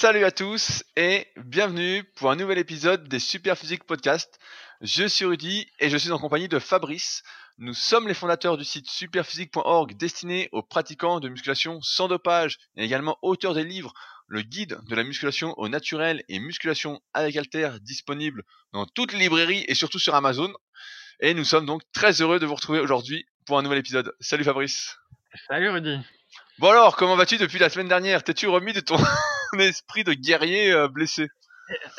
Salut à tous et bienvenue pour un nouvel épisode des Super Physique Podcast. Je suis Rudy et je suis en compagnie de Fabrice. Nous sommes les fondateurs du site superphysique.org destiné aux pratiquants de musculation sans dopage et également auteurs des livres Le guide de la musculation au naturel et musculation avec halter disponible dans toutes les librairies et surtout sur Amazon. Et nous sommes donc très heureux de vous retrouver aujourd'hui pour un nouvel épisode. Salut Fabrice. Salut Rudy. Bon alors, comment vas-tu depuis la semaine dernière? T'es-tu remis de ton esprit de guerrier euh, blessé?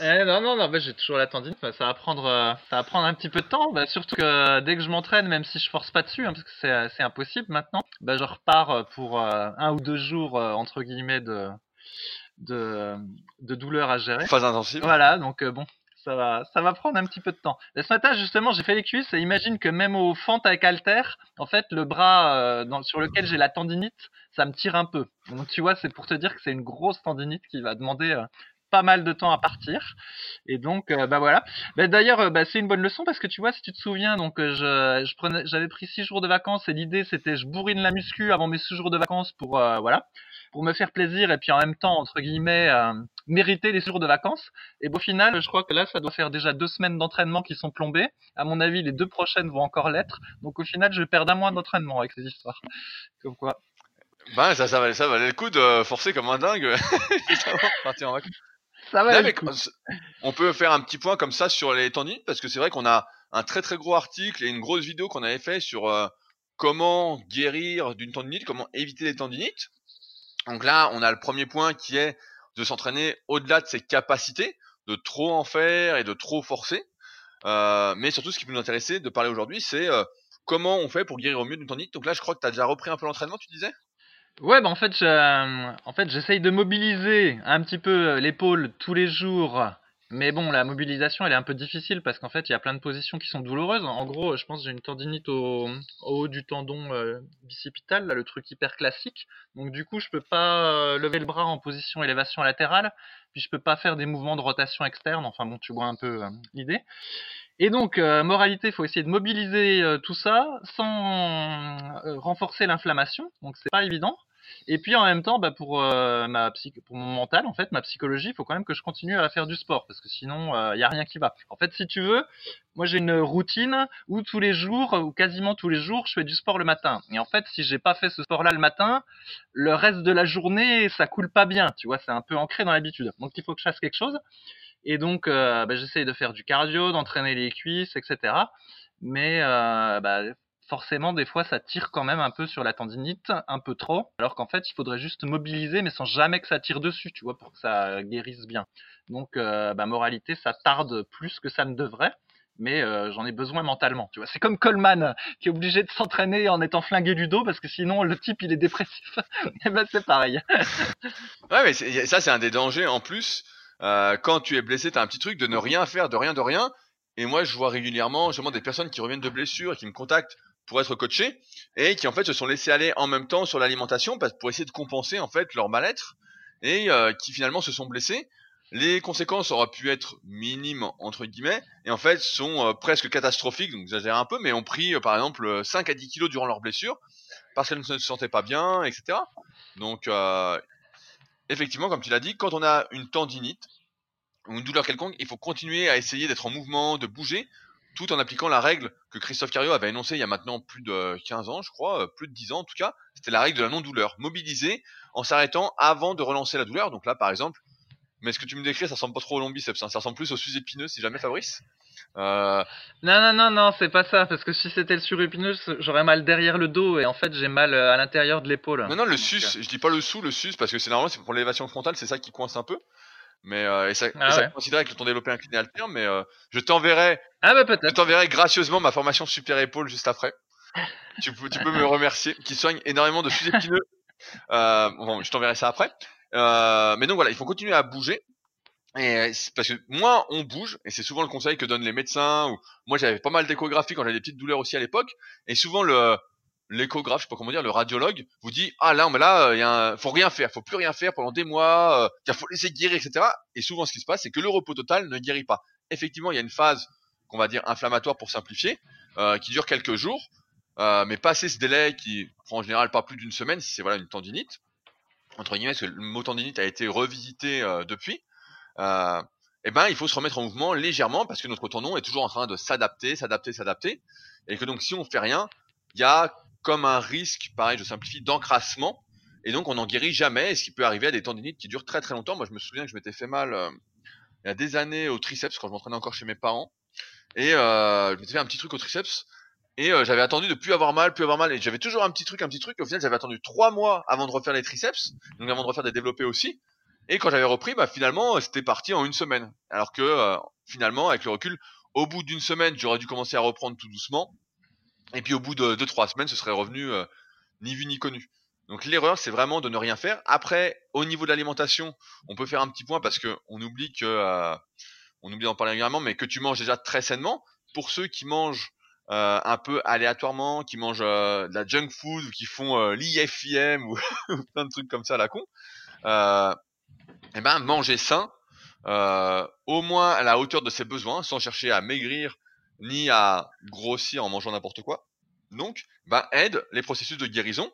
Eh, non, non, non, bah, j'ai toujours la tendine. ça va prendre, euh, ça va prendre un petit peu de temps. Bah, surtout que dès que je m'entraîne, même si je force pas dessus, hein, parce que c'est, impossible maintenant, bah, je repars pour euh, un ou deux jours entre guillemets de, de, de douleur à gérer. Phase intensive. Voilà, donc bon, ça va, ça va prendre un petit peu de temps. Et ce matin, justement, j'ai fait les cuisses et imagine que même au fente avec halter, en fait, le bras euh, sur lequel j'ai la tendinite, ça me tire un peu. Donc, tu vois, c'est pour te dire que c'est une grosse tendinite qui va demander euh, pas mal de temps à partir. Et donc, euh, bah voilà. Bah, D'ailleurs, bah, c'est une bonne leçon parce que tu vois, si tu te souviens, donc j'avais pris six jours de vacances et l'idée c'était je bourrine la muscu avant mes six jours de vacances pour voilà pour me faire plaisir et puis en même temps, entre guillemets, euh, mériter les jours de vacances. Et au final, je crois que là, ça doit faire déjà deux semaines d'entraînement qui sont plombées. À mon avis, les deux prochaines vont encore l'être. Donc au final, je vais perdre un mois d'entraînement avec ces histoires. Comme quoi. Ben, ça, ça, valait, ça valait le coup de forcer comme un dingue. ça va On peut faire un petit point comme ça sur les tendinites parce que c'est vrai qu'on a un très très gros article et une grosse vidéo qu'on avait fait sur euh, comment guérir d'une tendinite, comment éviter les tendinites. Donc là, on a le premier point qui est de s'entraîner au-delà de ses capacités, de trop en faire et de trop forcer. Euh, mais surtout, ce qui peut nous intéresser de parler aujourd'hui, c'est euh, comment on fait pour guérir au mieux d'une tendinite. Donc là, je crois que tu as déjà repris un peu l'entraînement, tu disais? Ouais, bah en fait, en fait, j'essaye de mobiliser un petit peu l'épaule tous les jours mais bon, la mobilisation, elle est un peu difficile parce qu'en fait, il y a plein de positions qui sont douloureuses. En gros, je pense que j'ai une tendinite au, haut du tendon euh, bicipital, là, le truc hyper classique. Donc du coup, je peux pas euh, lever le bras en position élévation latérale, puis je peux pas faire des mouvements de rotation externe. Enfin bon, tu vois un peu euh, l'idée. Et donc, moralité, il faut essayer de mobiliser tout ça sans renforcer l'inflammation. Donc c'est pas évident. Et puis en même temps, bah, pour euh, ma pour mon mental, en fait, ma psychologie, il faut quand même que je continue à faire du sport parce que sinon, il euh, y a rien qui va. En fait, si tu veux, moi j'ai une routine où tous les jours ou quasiment tous les jours, je fais du sport le matin. Et en fait, si j'ai pas fait ce sport-là le matin, le reste de la journée, ça coule pas bien. Tu vois, c'est un peu ancré dans l'habitude. Donc il faut que je fasse quelque chose. Et donc, euh, bah, j'essaye de faire du cardio, d'entraîner les cuisses, etc. Mais bah, forcément, des fois, ça tire quand même un peu sur la tendinite, un peu trop, alors qu'en fait, il faudrait juste mobiliser, mais sans jamais que ça tire dessus, tu vois, pour que ça guérisse bien. Donc, euh, bah, moralité, ça tarde plus que ça ne devrait, mais euh, j'en ai besoin mentalement, tu vois. C'est comme Coleman, qui est obligé de s'entraîner en étant flingué du dos, parce que sinon, le type, il est dépressif. Et eh ben, c'est pareil. ouais, mais ça, c'est un des dangers, en plus. Euh, quand tu es blessé, tu as un petit truc de ne rien faire, de rien, de rien. Et moi, je vois régulièrement justement des personnes qui reviennent de blessures et qui me contactent pour être coachés et qui en fait se sont laissés aller en même temps sur l'alimentation pour essayer de compenser en fait leur mal-être et euh, qui finalement se sont blessés. Les conséquences auraient pu être minimes entre guillemets et en fait sont euh, presque catastrophiques, donc j'exagère un peu, mais ont pris euh, par exemple 5 à 10 kilos durant leur blessure parce qu'elles ne se sentaient pas bien, etc. Donc effectivement, comme tu l'as dit, quand on a une tendinite ou une douleur quelconque, il faut continuer à essayer d'être en mouvement, de bouger tout en appliquant la règle que Christophe Cario avait énoncée il y a maintenant plus de 15 ans, je crois, euh, plus de 10 ans en tout cas. C'était la règle de la non-douleur. Mobiliser en s'arrêtant avant de relancer la douleur. Donc là, par exemple, mais ce que tu me décris, ça ressemble pas trop au long biceps, hein. ça ressemble plus au sus-épineux, si jamais Fabrice? Euh... Non, non, non, non, c'est pas ça, parce que si c'était le surépineux, j'aurais mal derrière le dos et en fait j'ai mal euh, à l'intérieur de l'épaule. Non, non, le sus, je dis pas le sous, le sus, parce que c'est normalement c'est pour l'élévation frontale, c'est ça qui coince un peu. Mais euh, et ça, ah ça considère avec le ton développé incliné alterne, mais euh, je t'enverrai. Ah bah peut-être. Je t'enverrai gracieusement ma formation super épaule juste après. tu peux, tu peux me remercier, qui soigne énormément de sujets épineux. Euh, bon, je t'enverrai ça après. Euh, mais donc voilà, il faut continuer à bouger. Et parce que moins on bouge, et c'est souvent le conseil que donnent les médecins. Ou moi j'avais pas mal d'échographies quand j'avais des petites douleurs aussi à l'époque. Et souvent le l'échographe, je sais pas comment dire, le radiologue vous dit ah là, mais là, il y a faut rien faire, faut plus rien faire pendant des mois, euh, il faut laisser guérir, etc. Et souvent, ce qui se passe, c'est que le repos total ne guérit pas. Effectivement, il y a une phase qu'on va dire inflammatoire pour simplifier, euh, qui dure quelques jours, euh, mais passer ce délai qui prend en général pas plus d'une semaine, si c'est voilà une tendinite, entre guillemets, parce que le mot tendinite a été revisité euh, depuis, euh, eh ben, il faut se remettre en mouvement légèrement parce que notre tendon est toujours en train de s'adapter, s'adapter, s'adapter, et que donc si on fait rien, il y a comme un risque, pareil, je simplifie, d'encrassement, et donc on n'en guérit jamais, et ce qui peut arriver à des tendinites qui durent très très longtemps. Moi, je me souviens que je m'étais fait mal euh, il y a des années au triceps quand je m'entraînais encore chez mes parents, et euh, je m'étais fait un petit truc au triceps, et euh, j'avais attendu de plus avoir mal, plus avoir mal, et j'avais toujours un petit truc, un petit truc. Au final, j'avais attendu trois mois avant de refaire les triceps, donc avant de refaire des développés aussi. Et quand j'avais repris, bah finalement, c'était parti en une semaine. Alors que finalement, avec le recul, au bout d'une semaine, j'aurais dû commencer à reprendre tout doucement. Et puis au bout de deux trois semaines, ce serait revenu euh, ni vu ni connu. Donc l'erreur, c'est vraiment de ne rien faire. Après, au niveau de l'alimentation, on peut faire un petit point parce que on oublie que on oublie d'en parler régulièrement, mais que tu manges déjà très sainement. Pour ceux qui mangent euh, un peu aléatoirement, qui mangent euh, de la junk food ou qui font euh, l'IFIM ou plein de trucs comme ça à la con, euh, eh ben manger sain, au moins à la hauteur de ses besoins, sans chercher à maigrir ni à grossir en mangeant n'importe quoi. Donc, ben aide les processus de guérison.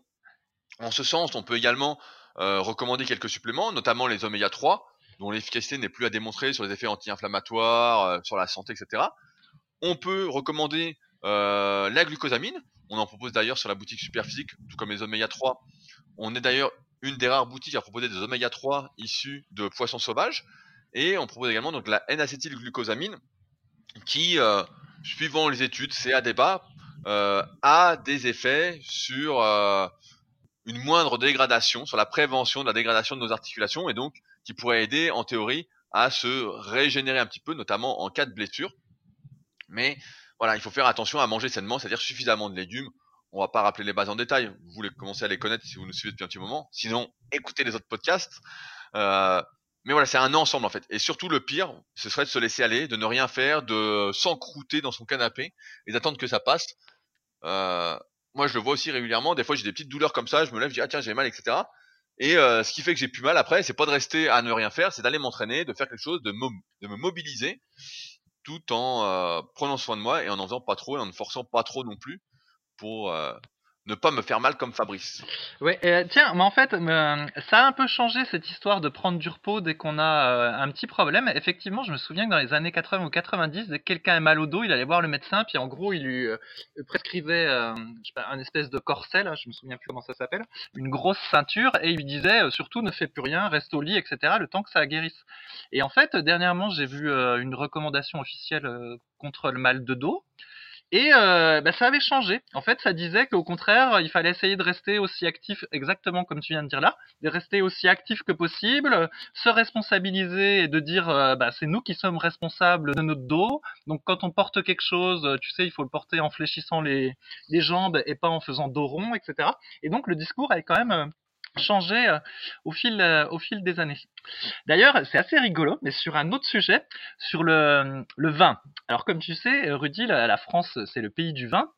En ce sens, on peut également recommander quelques suppléments, notamment les oméga 3, dont l'efficacité n'est plus à démontrer sur les effets anti-inflammatoires, sur la santé, etc. On peut recommander euh, la glucosamine, on en propose d'ailleurs sur la boutique Superphysique, tout comme les oméga 3. On est d'ailleurs une des rares boutiques à proposer des oméga 3 issus de poissons sauvages. Et on propose également donc la N-acétylglucosamine, qui, euh, suivant les études, c'est à débat, euh, a des effets sur une moindre dégradation, sur la prévention de la dégradation de nos articulations, et donc qui pourrait aider en théorie à se régénérer un petit peu, notamment en cas de blessure. Mais voilà, il faut faire attention à manger sainement, c'est-à-dire suffisamment de légumes. On va pas rappeler les bases en détail. Vous voulez commencer à les connaître si vous nous suivez depuis un petit moment. Sinon, écoutez les autres podcasts. Euh, mais voilà, c'est un ensemble en fait. Et surtout, le pire, ce serait de se laisser aller, de ne rien faire, de s'encrouter dans son canapé et d'attendre que ça passe. Euh, moi, je le vois aussi régulièrement. Des fois, j'ai des petites douleurs comme ça. Je me lève, je dis ah tiens, j'ai mal, etc. Et euh, ce qui fait que j'ai plus mal après, c'est pas de rester à ne rien faire, c'est d'aller m'entraîner, de faire quelque chose, de, me mobiliser tout en euh, prenant soin de moi et en en faisant pas trop et en ne forçant pas trop non plus pour euh, ne pas me faire mal comme Fabrice. Ouais, tiens, mais en fait, ça a un peu changé cette histoire de prendre du repos dès qu'on a euh, un petit problème. Effectivement, je me souviens que dans les années 80 ou 90, dès que quelqu'un a mal au dos, il allait voir le médecin, puis en gros, il lui prescrivait un espèce de corset, là, je me souviens plus comment ça s'appelle, une grosse ceinture, et il lui disait surtout ne fais plus rien, reste au lit, etc., le temps que ça guérisse. Et en fait, dernièrement, j'ai vu une recommandation officielle contre le mal de dos. Et euh, bah, ça avait changé. En fait, ça disait qu'au contraire, il fallait essayer de rester aussi actif, exactement comme tu viens de dire là, de rester aussi actif que possible, se responsabiliser et de dire, euh, bah, c'est nous qui sommes responsables de notre dos. Donc, quand on porte quelque chose, tu sais, il faut le porter en fléchissant les, les jambes et pas en faisant dos rond, etc. Et donc, le discours est quand même euh, changé euh, au fil euh, au fil des années. D'ailleurs, c'est assez rigolo, mais sur un autre sujet, sur le, le vin. Alors comme tu sais, Rudy, la, France c'est le pays du vin,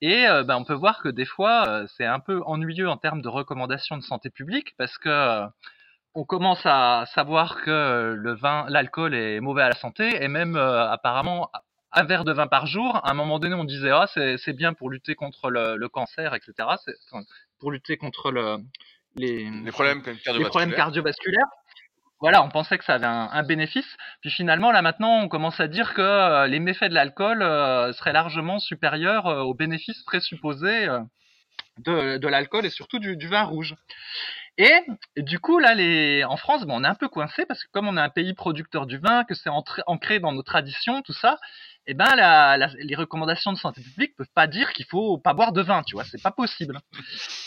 et euh, ben, on peut voir que des fois c'est un peu ennuyeux en termes de recommandations de santé publique parce que on commence à savoir que le vin, l'alcool est mauvais à la santé, et même apparemment un verre de vin par jour. À un moment donné, on disait ah c'est bien pour lutter contre le, le cancer, etc. Pour lutter contre le, les, problèmes cardiovasculaires. Voilà, on pensait que ça avait un, bénéfice. Puis finalement, là maintenant, on commence à dire que euh, les méfaits de l'alcool euh, seraient largement supérieurs euh, aux bénéfices présupposés de, l'alcool et surtout du, vin rouge. Et du coup, là, les... en France, bon, on est un peu coincé parce que comme on est un pays producteur du vin, que c'est ancré dans nos traditions, tout ça, eh ben la, les recommandations de santé publique peuvent pas dire qu'il faut pas boire de vin, tu vois, c'est pas possible.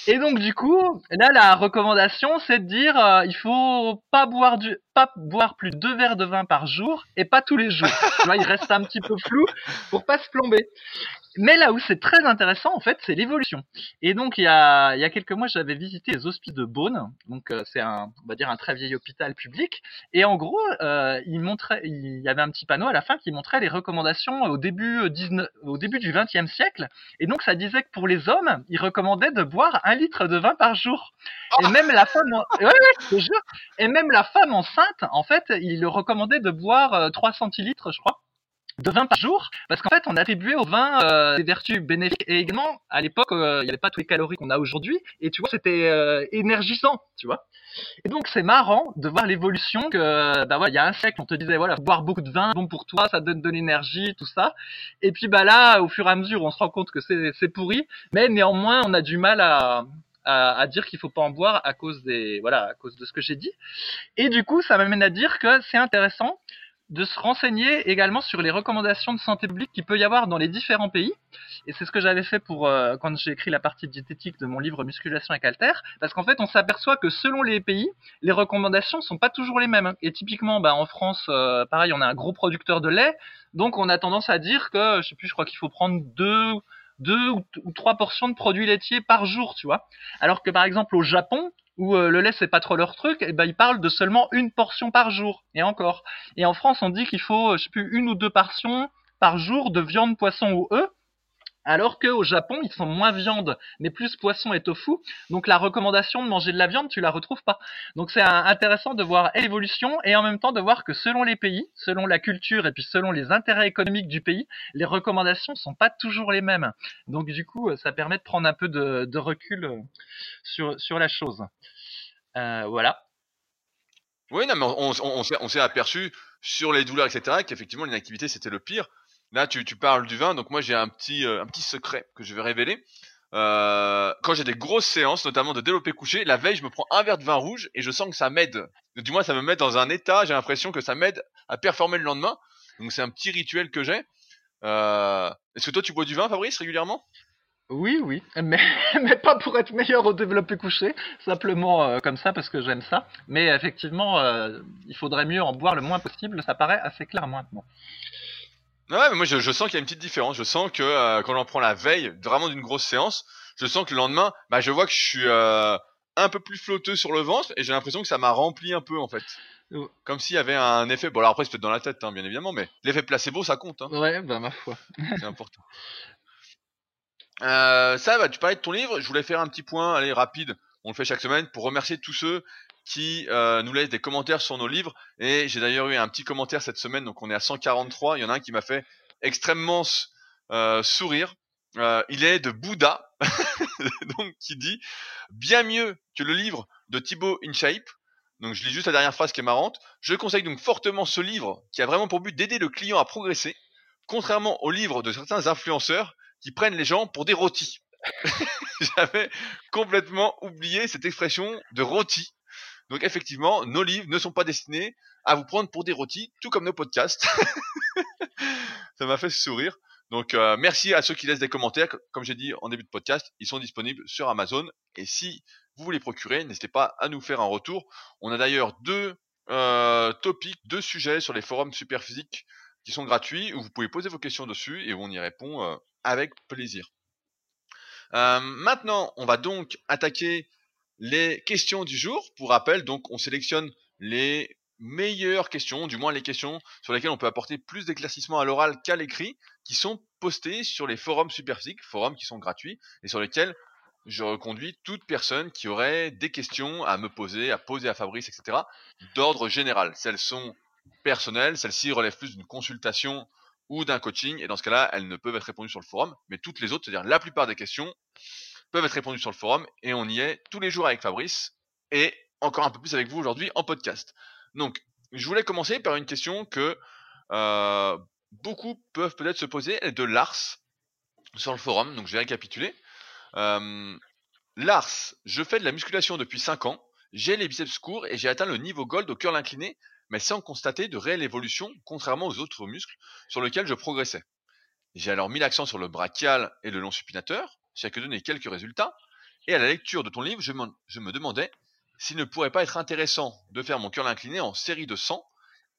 Et donc du coup, là la recommandation c'est de dire euh, il faut pas boire du pas boire plus de deux verres de vin par jour et pas tous les jours. vois, il reste un petit peu flou pour pas se plomber. Mais là où c'est très intéressant, en fait, c'est l'évolution. Et donc, il y a, il y a quelques mois, j'avais visité les hospices de Beaune. Donc, euh, c'est un, on va dire, un très vieil hôpital public. Et en gros, euh, il il y avait un petit panneau à la fin qui montrait les recommandations au début, 19, euh, au début du 20e siècle. Et donc, ça disait que pour les hommes, il recommandait de boire un litre de vin par jour. Et même la femme. Et même la femme enceinte, en fait, il recommandait de boire 3 centilitres, je crois de vin par jour, parce qu'en fait, on attribuait au vin euh, des vertus bénéfiques et également, à l'époque, euh, il n'y avait pas toutes les calories qu'on a aujourd'hui, et tu vois, c'était euh, énergisant, tu vois. Et donc, c'est marrant de voir l'évolution que, bah voilà, il y a un siècle, on te disait, voilà, boire beaucoup de vin, bon pour toi, ça donne de l'énergie, tout ça. Et puis, bah là, au fur et à mesure, on se rend compte que c'est pourri, mais néanmoins, on a du mal à, à, dire qu'il faut pas en boire à cause des voilà à cause de ce que j'ai dit. Et du coup, ça m'amène à dire que c'est intéressant de se renseigner également sur les recommandations de santé publique qu'il peut y avoir dans les différents pays. Et c'est ce que j'avais fait pour euh, quand j'ai écrit la partie diététique de mon livre Musculation et Calter, parce qu'en fait on s'aperçoit que selon les pays, les recommandations sont pas toujours les mêmes. Et typiquement, bah, en France, euh, pareil, on a un gros producteur de lait, donc on a tendance à dire que, je sais plus, je crois qu'il faut prendre deux deux ou trois portions de produits laitiers par jour, tu vois. Alors que par exemple au Japon, où euh, le lait c'est pas trop leur truc, et eh ben ils parlent de seulement une portion par jour et encore. Et en France on dit qu'il faut euh, je sais plus une ou deux portions par jour de viande, poisson ou œufs. Alors qu'au Japon, ils sont moins viande, mais plus poisson et tofu. Donc la recommandation de manger de la viande, tu la retrouves pas. Donc c'est intéressant de voir l'évolution et en même temps de voir que selon les pays, selon la culture et puis selon les intérêts économiques du pays, les recommandations sont pas toujours les mêmes. Donc du coup, ça permet de prendre un peu de, recul euh, sur, sur la chose. Euh, voilà. Oui, non, mais on, on s'est aperçu sur les douleurs, etc., qu'effectivement l'inactivité c'était le pire. Là, tu, parles du vin, donc moi j'ai un petit, euh, secret que je vais révéler. Euh, quand j'ai des grosses séances, notamment de développer couché, la veille, je me prends un verre de vin rouge et je sens que ça m'aide. Du moins, ça me met dans un état, j'ai l'impression que ça m'aide à performer le lendemain. Donc c'est un petit rituel que j'ai. Euh, Est-ce que toi, tu bois du vin, Fabrice, régulièrement? Oui, oui, mais, pas pour être meilleur au développé couché, simplement euh, comme ça parce que j'aime ça. Mais effectivement, il faudrait mieux en boire le moins possible, ça paraît assez clair maintenant. Ouais, mais moi je, sens qu'il y a une petite différence. Je sens que euh, quand j'en prends la veille, vraiment d'une grosse séance, je sens que le lendemain, bah je vois que je suis euh, un peu plus flotteux sur le ventre et j'ai l'impression que ça m'a rempli un peu en fait. Comme s'il y avait un effet. Bon alors après c'est peut-être dans la tête, hein, bien évidemment, mais l'effet placebo ça compte. Hein. Ouais, bah ma foi. c'est important. Euh, ça, bah, tu parlais de ton livre. Je voulais faire un petit point, allez rapide. On le fait chaque semaine pour remercier tous ceux qui euh, nous laisse des commentaires sur nos livres. Et j'ai d'ailleurs eu un petit commentaire cette semaine, donc on est à 143. Il y en a un qui m'a fait extrêmement euh, sourire. Euh, il est de Bouddha, donc qui dit bien mieux que le livre de Thibaut InShape. Donc je lis juste la dernière phrase qui est marrante. Je conseille donc fortement ce livre qui a vraiment pour but d'aider le client à progresser, contrairement au livre de certains influenceurs qui prennent les gens pour des rôtis. J'avais complètement oublié cette expression de rôti. Donc effectivement, nos livres ne sont pas destinés à vous prendre pour des rôtis, tout comme nos podcasts. Ça m'a fait sourire. Donc euh, merci à ceux qui laissent des commentaires. Comme j'ai dit en début de podcast, ils sont disponibles sur Amazon. Et si vous voulez procurer, n'hésitez pas à nous faire un retour. On a d'ailleurs deux euh, topics, deux sujets sur les forums Superphysique qui sont gratuits, où vous pouvez poser vos questions dessus et on y répond euh, avec plaisir. maintenant, on va donc attaquer les questions du jour. Pour rappel, donc on sélectionne les meilleures questions, du moins les questions sur lesquelles on peut apporter plus d'éclaircissement à l'oral qu'à l'écrit, qui sont postées sur les forums Superphysique, forums qui sont gratuits et sur lesquels je reconduis toute personne qui aurait des questions à me poser, à poser à Fabrice, etc. d'ordre général. Celles sont personnelles, celles-ci relèvent plus d'une consultation ou d'un coaching, et dans ce cas-là, elles ne peuvent être répondues sur le forum, mais toutes les autres, c'est-à-dire la plupart des questions, peuvent être répondus sur le forum et on y est tous les jours avec Fabrice et encore un peu plus avec vous aujourd'hui en podcast. Donc, je voulais commencer par une question que euh, beaucoup peuvent peut-être se poser, de Lars sur le forum. Donc, je vais récapituler. Euh, Lars, je fais de la musculation depuis 5 ans. J'ai les biceps courts et j'ai atteint le niveau gold au curl incliné, mais sans constater de réelle évolution, contrairement aux autres muscles sur lesquels je progressais. J'ai alors mis l'accent sur le brachial et le long supinateur, que donné quelques résultats, et à la lecture de ton livre, je, me demandais s'il ne pourrait pas être intéressant de faire mon curl incliné en série de 100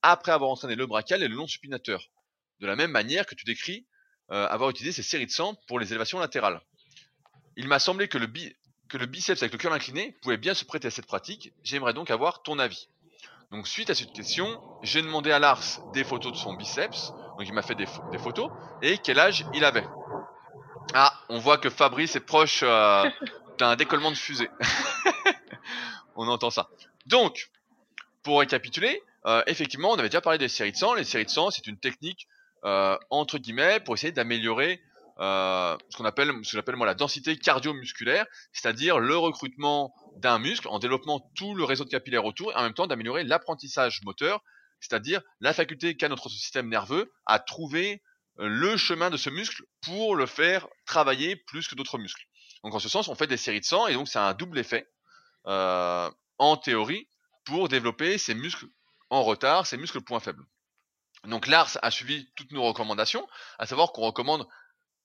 après avoir entraîné le brachial et le long supinateur, de la même manière que tu décris euh, avoir utilisé ces séries de 100 pour les élévations latérales. Il m'a semblé que le, que le biceps avec le curl incliné pouvait bien se prêter à cette pratique, j'aimerais donc avoir ton avis. Donc suite à cette question, j'ai demandé à Lars des photos de son biceps, donc il m'a fait des, photos, et quel âge il avait? Ah, on voit que Fabrice est proche euh, d'un décollement de fusée. on entend ça. Donc, pour récapituler, euh, effectivement, on avait déjà parlé des séries de sang. Les séries de sang, c'est une technique euh, entre guillemets, pour essayer d'améliorer euh, ce qu'on appelle, ce que j'appelle moi la densité cardio-musculaire, c'est-à-dire le recrutement d'un muscle en développant tout le réseau de capillaires autour et en même temps d'améliorer l'apprentissage moteur, c'est-à-dire la faculté qu'a notre système nerveux à trouver le chemin de ce muscle pour le faire travailler plus que d'autres muscles. Donc en ce sens, on fait des séries de 100 et donc c'est un double effet euh, en théorie pour développer ces muscles en retard, ces muscles points faibles. Donc Lars a suivi toutes nos recommandations, à savoir qu'on recommande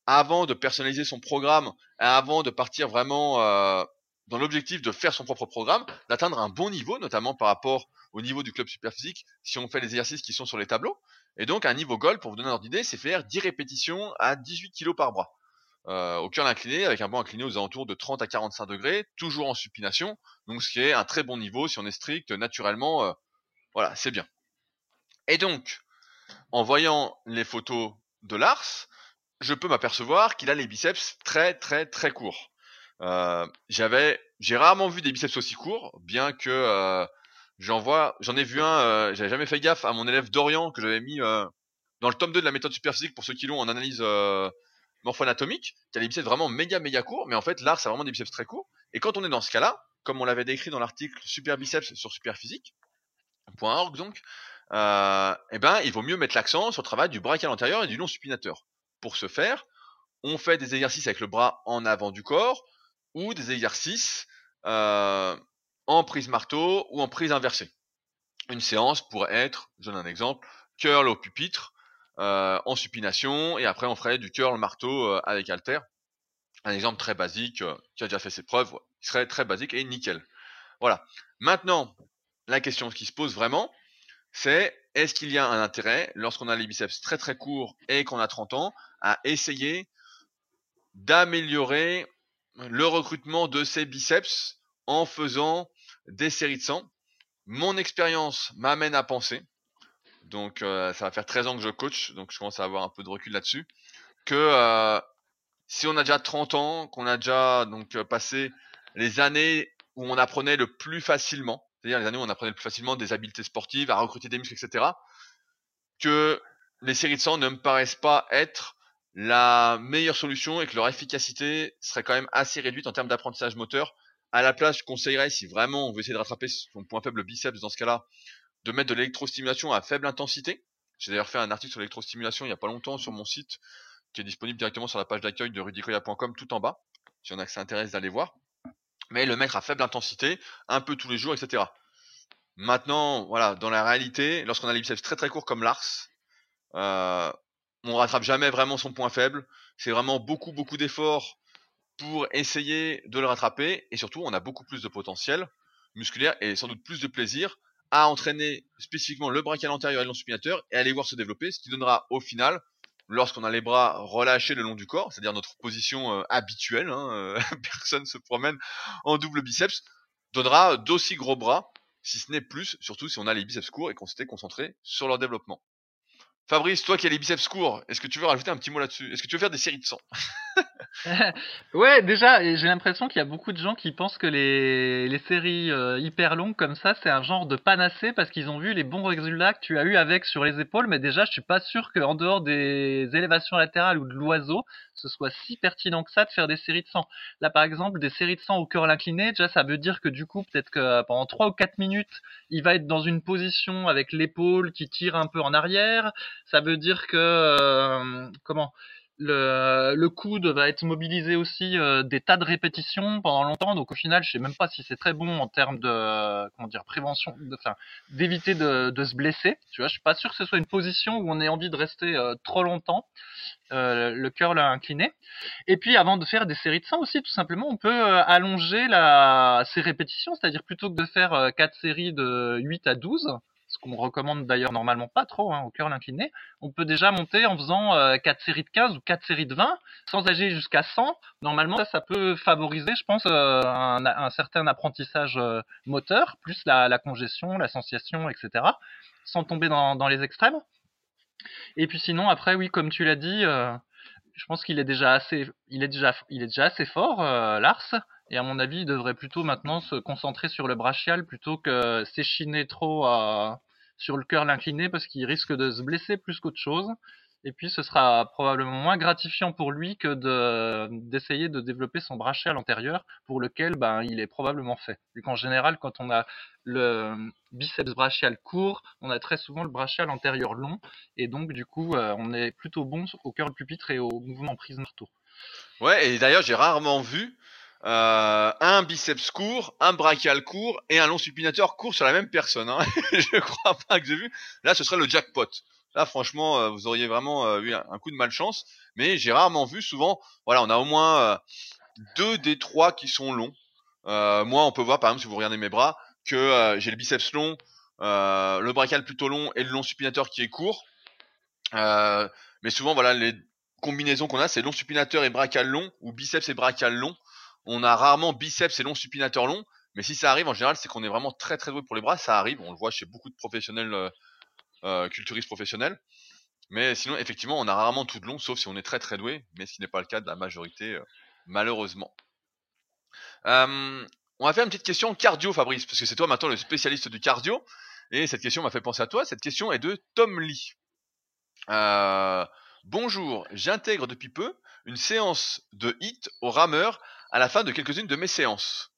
avant de personnaliser son programme, avant de partir vraiment euh, dans l'objectif de faire son propre programme, d'atteindre un bon niveau, notamment par rapport au niveau du club superphysique, si on fait les exercices qui sont sur les tableaux. Et donc un niveau goal, pour vous donner un ordre d'idée, c'est faire 10 répétitions à 18 kg par bras. Euh, au cœur incliné, avec un banc incliné aux alentours de 30 à 45 degrés, toujours en supination, donc ce qui est un très bon niveau si on est strict, naturellement, euh, voilà, c'est bien. Et donc, en voyant les photos de Lars, je peux m'apercevoir qu'il a les biceps très très très courts. Euh, j'avais, j'ai rarement vu des biceps aussi courts, bien que j'en vois, j'en ai vu un, euh, j'avais jamais fait gaffe à mon élève Dorian que j'avais mis euh, dans le tome 2 de la méthode superphysique pour ceux qui l'ont en analyse euh, morpho-anatomique, a les biceps vraiment méga méga courts, mais en fait Lars a vraiment des biceps très courts. Et quand on est dans ce cas-là, comme on l'avait décrit dans l'article Super biceps sur superphysique.org donc, euh, eh ben il vaut mieux mettre l'accent sur le travail du brachial antérieur et du long supinateur. Pour ce faire, on fait des exercices avec le bras en avant du corps ou des exercices euh, en prise marteau ou en prise inversée. Une séance pourrait être, je donne un exemple, curl au pupitre euh, en supination et après on ferait du curl marteau euh, avec halter. Un exemple très basique euh, qui a déjà fait ses preuves, qui serait très basique et nickel. Voilà. Maintenant, la question qui se pose vraiment, c'est est-ce qu'il y a un intérêt, lorsqu'on a les biceps très très courts et qu'on a 30 ans, à essayer d'améliorer le recrutement de ces biceps en faisant des séries de 100 Mon expérience m'amène à penser, donc euh, ça va faire 13 ans que je coach, donc je commence à avoir un peu de recul là-dessus, que euh, si on a déjà 30 ans, qu'on a déjà donc passé les années où on apprenait le plus facilement, c'est-à-dire les années où on apprenait le plus facilement des habiletés sportives, à recruter des muscles, etc., que les séries de sang ne me paraissent pas être la meilleure solution et que leur efficacité serait quand même assez réduite en termes d'apprentissage moteur. À la place, je conseillerais, si vraiment on veut essayer de rattraper son point faible biceps dans ce cas-là, de mettre de l'électrostimulation à faible intensité. J'ai d'ailleurs fait un article sur l'électrostimulation il n'y a pas longtemps sur mon site, qui est disponible directement sur la page d'accueil de rudicoya.com tout en bas, si on a que ça intéresse d'aller voir mais le mettre à faible intensité, un peu tous les jours, etc. Maintenant, voilà, dans la réalité, lorsqu'on a les biceps très très courts comme Lars, euh, on rattrape jamais vraiment son point faible. C'est vraiment beaucoup beaucoup d'efforts pour essayer de le rattraper, et surtout, on a beaucoup plus de potentiel musculaire et sans doute plus de plaisir à entraîner spécifiquement le brachial antérieur et le et à les voir se développer, ce qui donnera au final lorsqu'on a les bras relâchés le long du corps, c'est-à-dire notre position euh, habituelle, hein, euh, personne se promène en double biceps, donnera d'aussi gros bras, si ce n'est plus, surtout si on a les biceps courts et qu'on s'était concentré sur leur développement. Fabrice, toi qui as les biceps courts, est-ce que tu veux rajouter un petit mot là-dessus? Est-ce que tu veux faire des séries de 100 ouais, déjà, j'ai l'impression qu'il y a beaucoup de gens qui pensent que les, séries euh, hyper longues comme ça, c'est un genre de panacée parce qu'ils ont vu les bons résultats que tu as eu avec sur les épaules. Mais déjà, je suis pas sûr qu'en dehors des élévations latérales ou de l'oiseau, ce soit si pertinent que ça de faire des séries de 100. Là, par exemple, des séries de 100 au curl incliné, déjà, ça veut dire que du coup, peut-être que pendant 3 ou 4 minutes, il va être dans une position avec l'épaule qui tire un peu en arrière. Ça veut dire que, euh, comment le, coude va être mobilisé aussi euh, des tas de répétitions pendant longtemps. Donc au final, je sais même pas si c'est très bon en termes de comment dire prévention, enfin d'éviter de, se blesser. Tu vois, je suis pas sûr que ce soit une position où on ait envie de rester euh, trop longtemps. Le curl incliné. Et puis avant de faire des séries de 100 aussi, tout simplement, on peut allonger la, ces répétitions, c'est-à-dire plutôt que de faire quatre séries de 8 à 12, ce qu'on recommande d'ailleurs normalement pas trop hein, au curl incliné, on peut déjà monter en faisant euh, 4 séries de 15 ou 4 séries de 20, sans agir jusqu'à 100. Normalement, ça, peut favoriser, je pense, euh, un, certain apprentissage euh, moteur, plus la, la, congestion, la sensation, etc., sans tomber dans, dans, les extrêmes. Et puis sinon, après, oui, comme tu l'as dit, euh, je pense qu'il est déjà assez, il est est déjà assez fort, Lars. Et à mon avis, il devrait plutôt maintenant se concentrer sur le brachial plutôt que s'échiner trop à, sur le curl incliné parce qu'il risque de se blesser plus qu'autre chose. Et puis ce sera probablement moins gratifiant pour lui que de d'essayer de développer son brachial antérieur pour lequel ben il est probablement fait. Vu qu'en général quand on a le biceps brachial court, on a très souvent le brachial antérieur long et donc du coup euh, on est plutôt bon au cœur du pupitre et au mouvement prise marteau. Ouais, et d'ailleurs j'ai rarement vu euh, un biceps court, un brachial court et un long supinateur court sur la même personne. Hein. je crois pas que j'ai vu. Là, ce serait le jackpot. Là, franchement, euh, vous auriez vraiment euh, eu un, coup de malchance. Mais j'ai rarement vu. Souvent, voilà, on a au moins deux des trois qui sont longs. moi, on peut voir, par exemple, si vous regardez mes bras, que j'ai le biceps long, le brachial plutôt long et le long supinateur qui est court. mais souvent, voilà, les combinaisons qu'on a, c'est long supinateur et brachial long ou biceps et brachial long. On a rarement biceps et long supinateur long. Mais si ça arrive, en général, c'est qu'on est vraiment très très doué pour les bras. Ça arrive, on le voit chez beaucoup de professionnels euh, culturiste professionnel. Mais sinon, effectivement, on a rarement tout de long, sauf si on est très très doué, mais ce n'est pas le cas de la majorité, euh, malheureusement. Euh, on va faire une petite question cardio, Fabrice, parce que c'est toi maintenant le spécialiste du cardio, et cette question m'a fait penser à toi. Cette question est de Tom Lee. bonjour, j'intègre depuis peu une séance de HIT au rameur à la fin de quelques-unes de mes séances.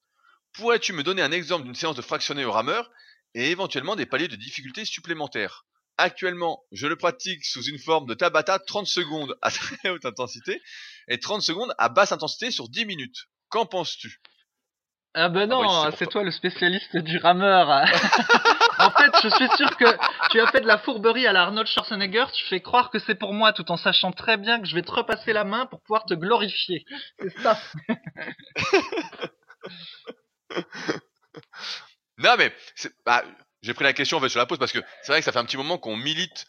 Pourrais-tu me donner un exemple d'une séance de fractionné au rameur et éventuellement des paliers de difficulté supplémentaires? Actuellement, je le pratique sous une forme de Tabata 30 secondes à très haute intensité et 30 secondes à basse intensité sur 10 minutes. Qu'en penses-tu? Ah ben non, ah bah c'est toi le spécialiste du rameur. je suis sûr que tu as fait de la fourberie à la Arnold Schwarzenegger. Tu fais croire que c'est pour moi, tout en sachant très bien que je vais te repasser la main pour pouvoir te glorifier. C'est ça. non mais, bah, j'ai pris la question en fait sur la pause parce que c'est vrai que ça fait un petit moment qu'on milite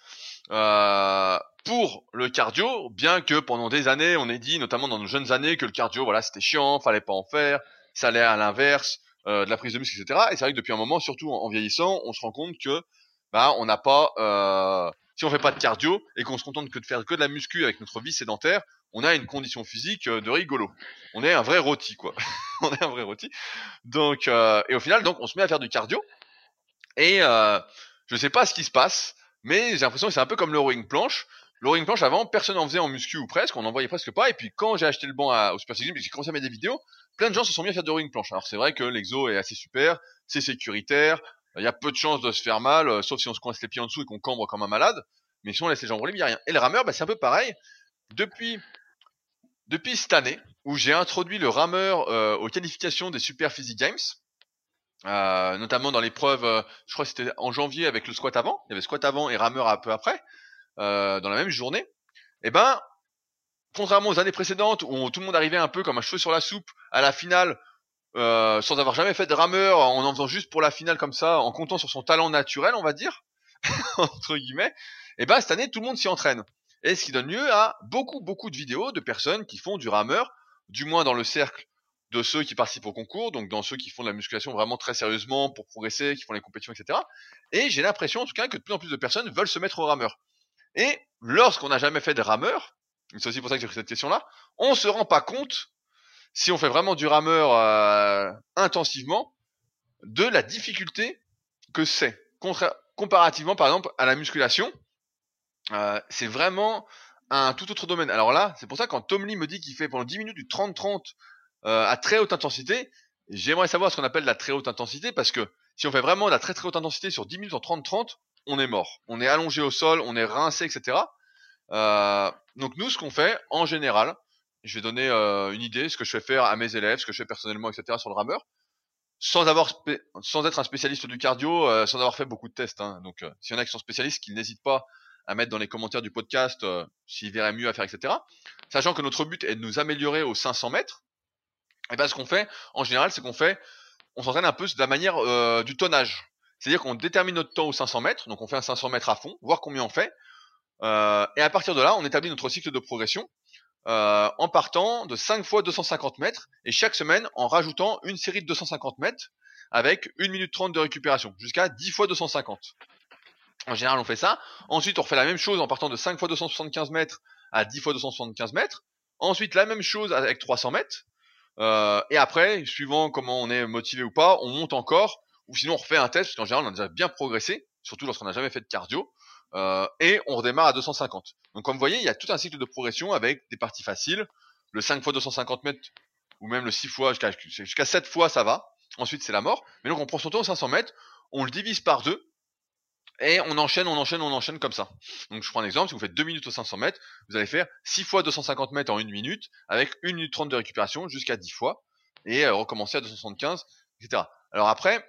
euh, pour le cardio, bien que pendant des années on ait dit, notamment dans nos jeunes années, que le cardio, voilà, c'était chiant, fallait pas en faire, ça allait à l'inverse, euh, de la prise de muscle, etc. Et c'est vrai que depuis un moment, surtout en, vieillissant, on se rend compte que bah on n'a pas, euh, si on fait pas de cardio et qu'on se contente que de faire que de la muscu avec notre vie sédentaire, on a une condition physique de rigolo. On est un vrai rôti quoi. on est un vrai rôti. Donc et au final donc on se met à faire du cardio et euh, je sais pas ce qui se passe, mais j'ai l'impression que c'est un peu comme le rowing planche. Le rowing planche avant, personne n'en faisait en muscu ou presque, on n'en voyait presque pas. Et puis quand j'ai acheté le banc à, au Super que j'ai commencé à mettre des vidéos, plein de gens se sont mis à faire du rowing planche. Alors c'est vrai que l'exo est assez super, c'est sécuritaire, il y a peu de chances de se faire mal, euh, sauf si on se coince les pieds en dessous et qu'on cambre comme un malade. Mais si on laisse les jambes rouler, il n'y a rien. Et le rameur, bah, c'est un peu pareil. Depuis, depuis cette année, où j'ai introduit le rameur euh, aux qualifications des Super Physique Games, euh, notamment dans l'épreuve, je crois que c'était en janvier avec le squat avant, il y avait squat avant et rameur un peu après, dans la même journée. Eh ben, contrairement aux années précédentes où tout le monde arrivait un peu comme un cheveu sur la soupe à la finale, sans avoir jamais fait de rameur, en en faisant juste pour la finale comme ça, en comptant sur son talent naturel, on va dire, entre guillemets. Et eh ben cette année tout le monde s'y entraîne. Et ce qui donne lieu à beaucoup beaucoup de vidéos de personnes qui font du rameur, du moins dans le cercle de ceux qui participent au concours, donc dans ceux qui font de la musculation vraiment très sérieusement pour progresser, qui font les compétitions, etc. Et j'ai l'impression en tout cas que de plus en plus de personnes veulent se mettre au rameur. Et lorsqu'on n'a jamais fait de rameur, c'est aussi pour ça que j'ai pris cette question-là, on se rend pas compte, si on fait vraiment du rameur euh, intensivement, de la difficulté que c'est. Comparativement par exemple à la musculation, euh, c'est vraiment un tout autre domaine. Alors là, c'est pour ça quand Tom Lee me dit qu'il fait pendant 10 minutes du 30-30 euh, à très haute intensité. J'aimerais savoir ce qu'on appelle la très haute intensité parce que si on fait vraiment de la très très haute intensité sur 10 minutes en 30-30, on est mort. On est allongé au sol, on est rincé, etc. Euh, donc nous, ce qu'on fait en général, je vais donner euh, une idée, ce que je fais faire à mes élèves, ce que je fais personnellement, etc. sur le rameur, sans avoir sans être un spécialiste du cardio, sans avoir fait beaucoup de tests. Hein. Donc s'il y en a qui sont spécialistes, qu'ils n'hésitent pas à mettre dans les commentaires du podcast s'ils verraient mieux à faire, etc. Sachant que notre but est de nous améliorer aux 500 mètres. Et bien ce qu'on fait, en général, c'est qu'on fait, on s'entraîne un peu de la manière euh, du tonnage. C'est-à-dire qu'on détermine notre temps aux 500 mètres, donc on fait un 500 mètres à fond, voir combien on fait. Euh, et à partir de là, on établit notre cycle de progression euh, en partant de 5 fois 250 mètres et chaque semaine en rajoutant une série de 250 mètres avec 1 minute 30 de récupération jusqu'à 10 fois 250. En général, on fait ça. Ensuite, on refait la même chose en partant de 5 fois 275 mètres à 10 fois 275 mètres. Ensuite, la même chose avec 300 mètres. Euh, et après, suivant comment on est motivé ou pas, on monte encore, ou sinon on refait un test, parce qu'en général on a déjà bien progressé, surtout lorsqu'on n'a jamais fait de cardio. Euh, et on redémarre à 250. Donc comme vous voyez, il y a tout un cycle de progression avec des parties faciles, le 5 fois 250 mètres, ou même le 6 fois, jusqu'à jusqu'à 7 fois ça va, ensuite c'est la mort. Mais donc on prend son temps aux 500 mètres, on le divise par deux, et on enchaîne, on enchaîne, on enchaîne comme ça. Donc je prends un exemple, si vous faites 2 minutes aux 500 mètres, vous allez faire 6 fois 250 mètres en 1 minute, avec 1 minute 30 de récupération jusqu'à 10 fois, et euh, recommencer à 275, etc. Alors après,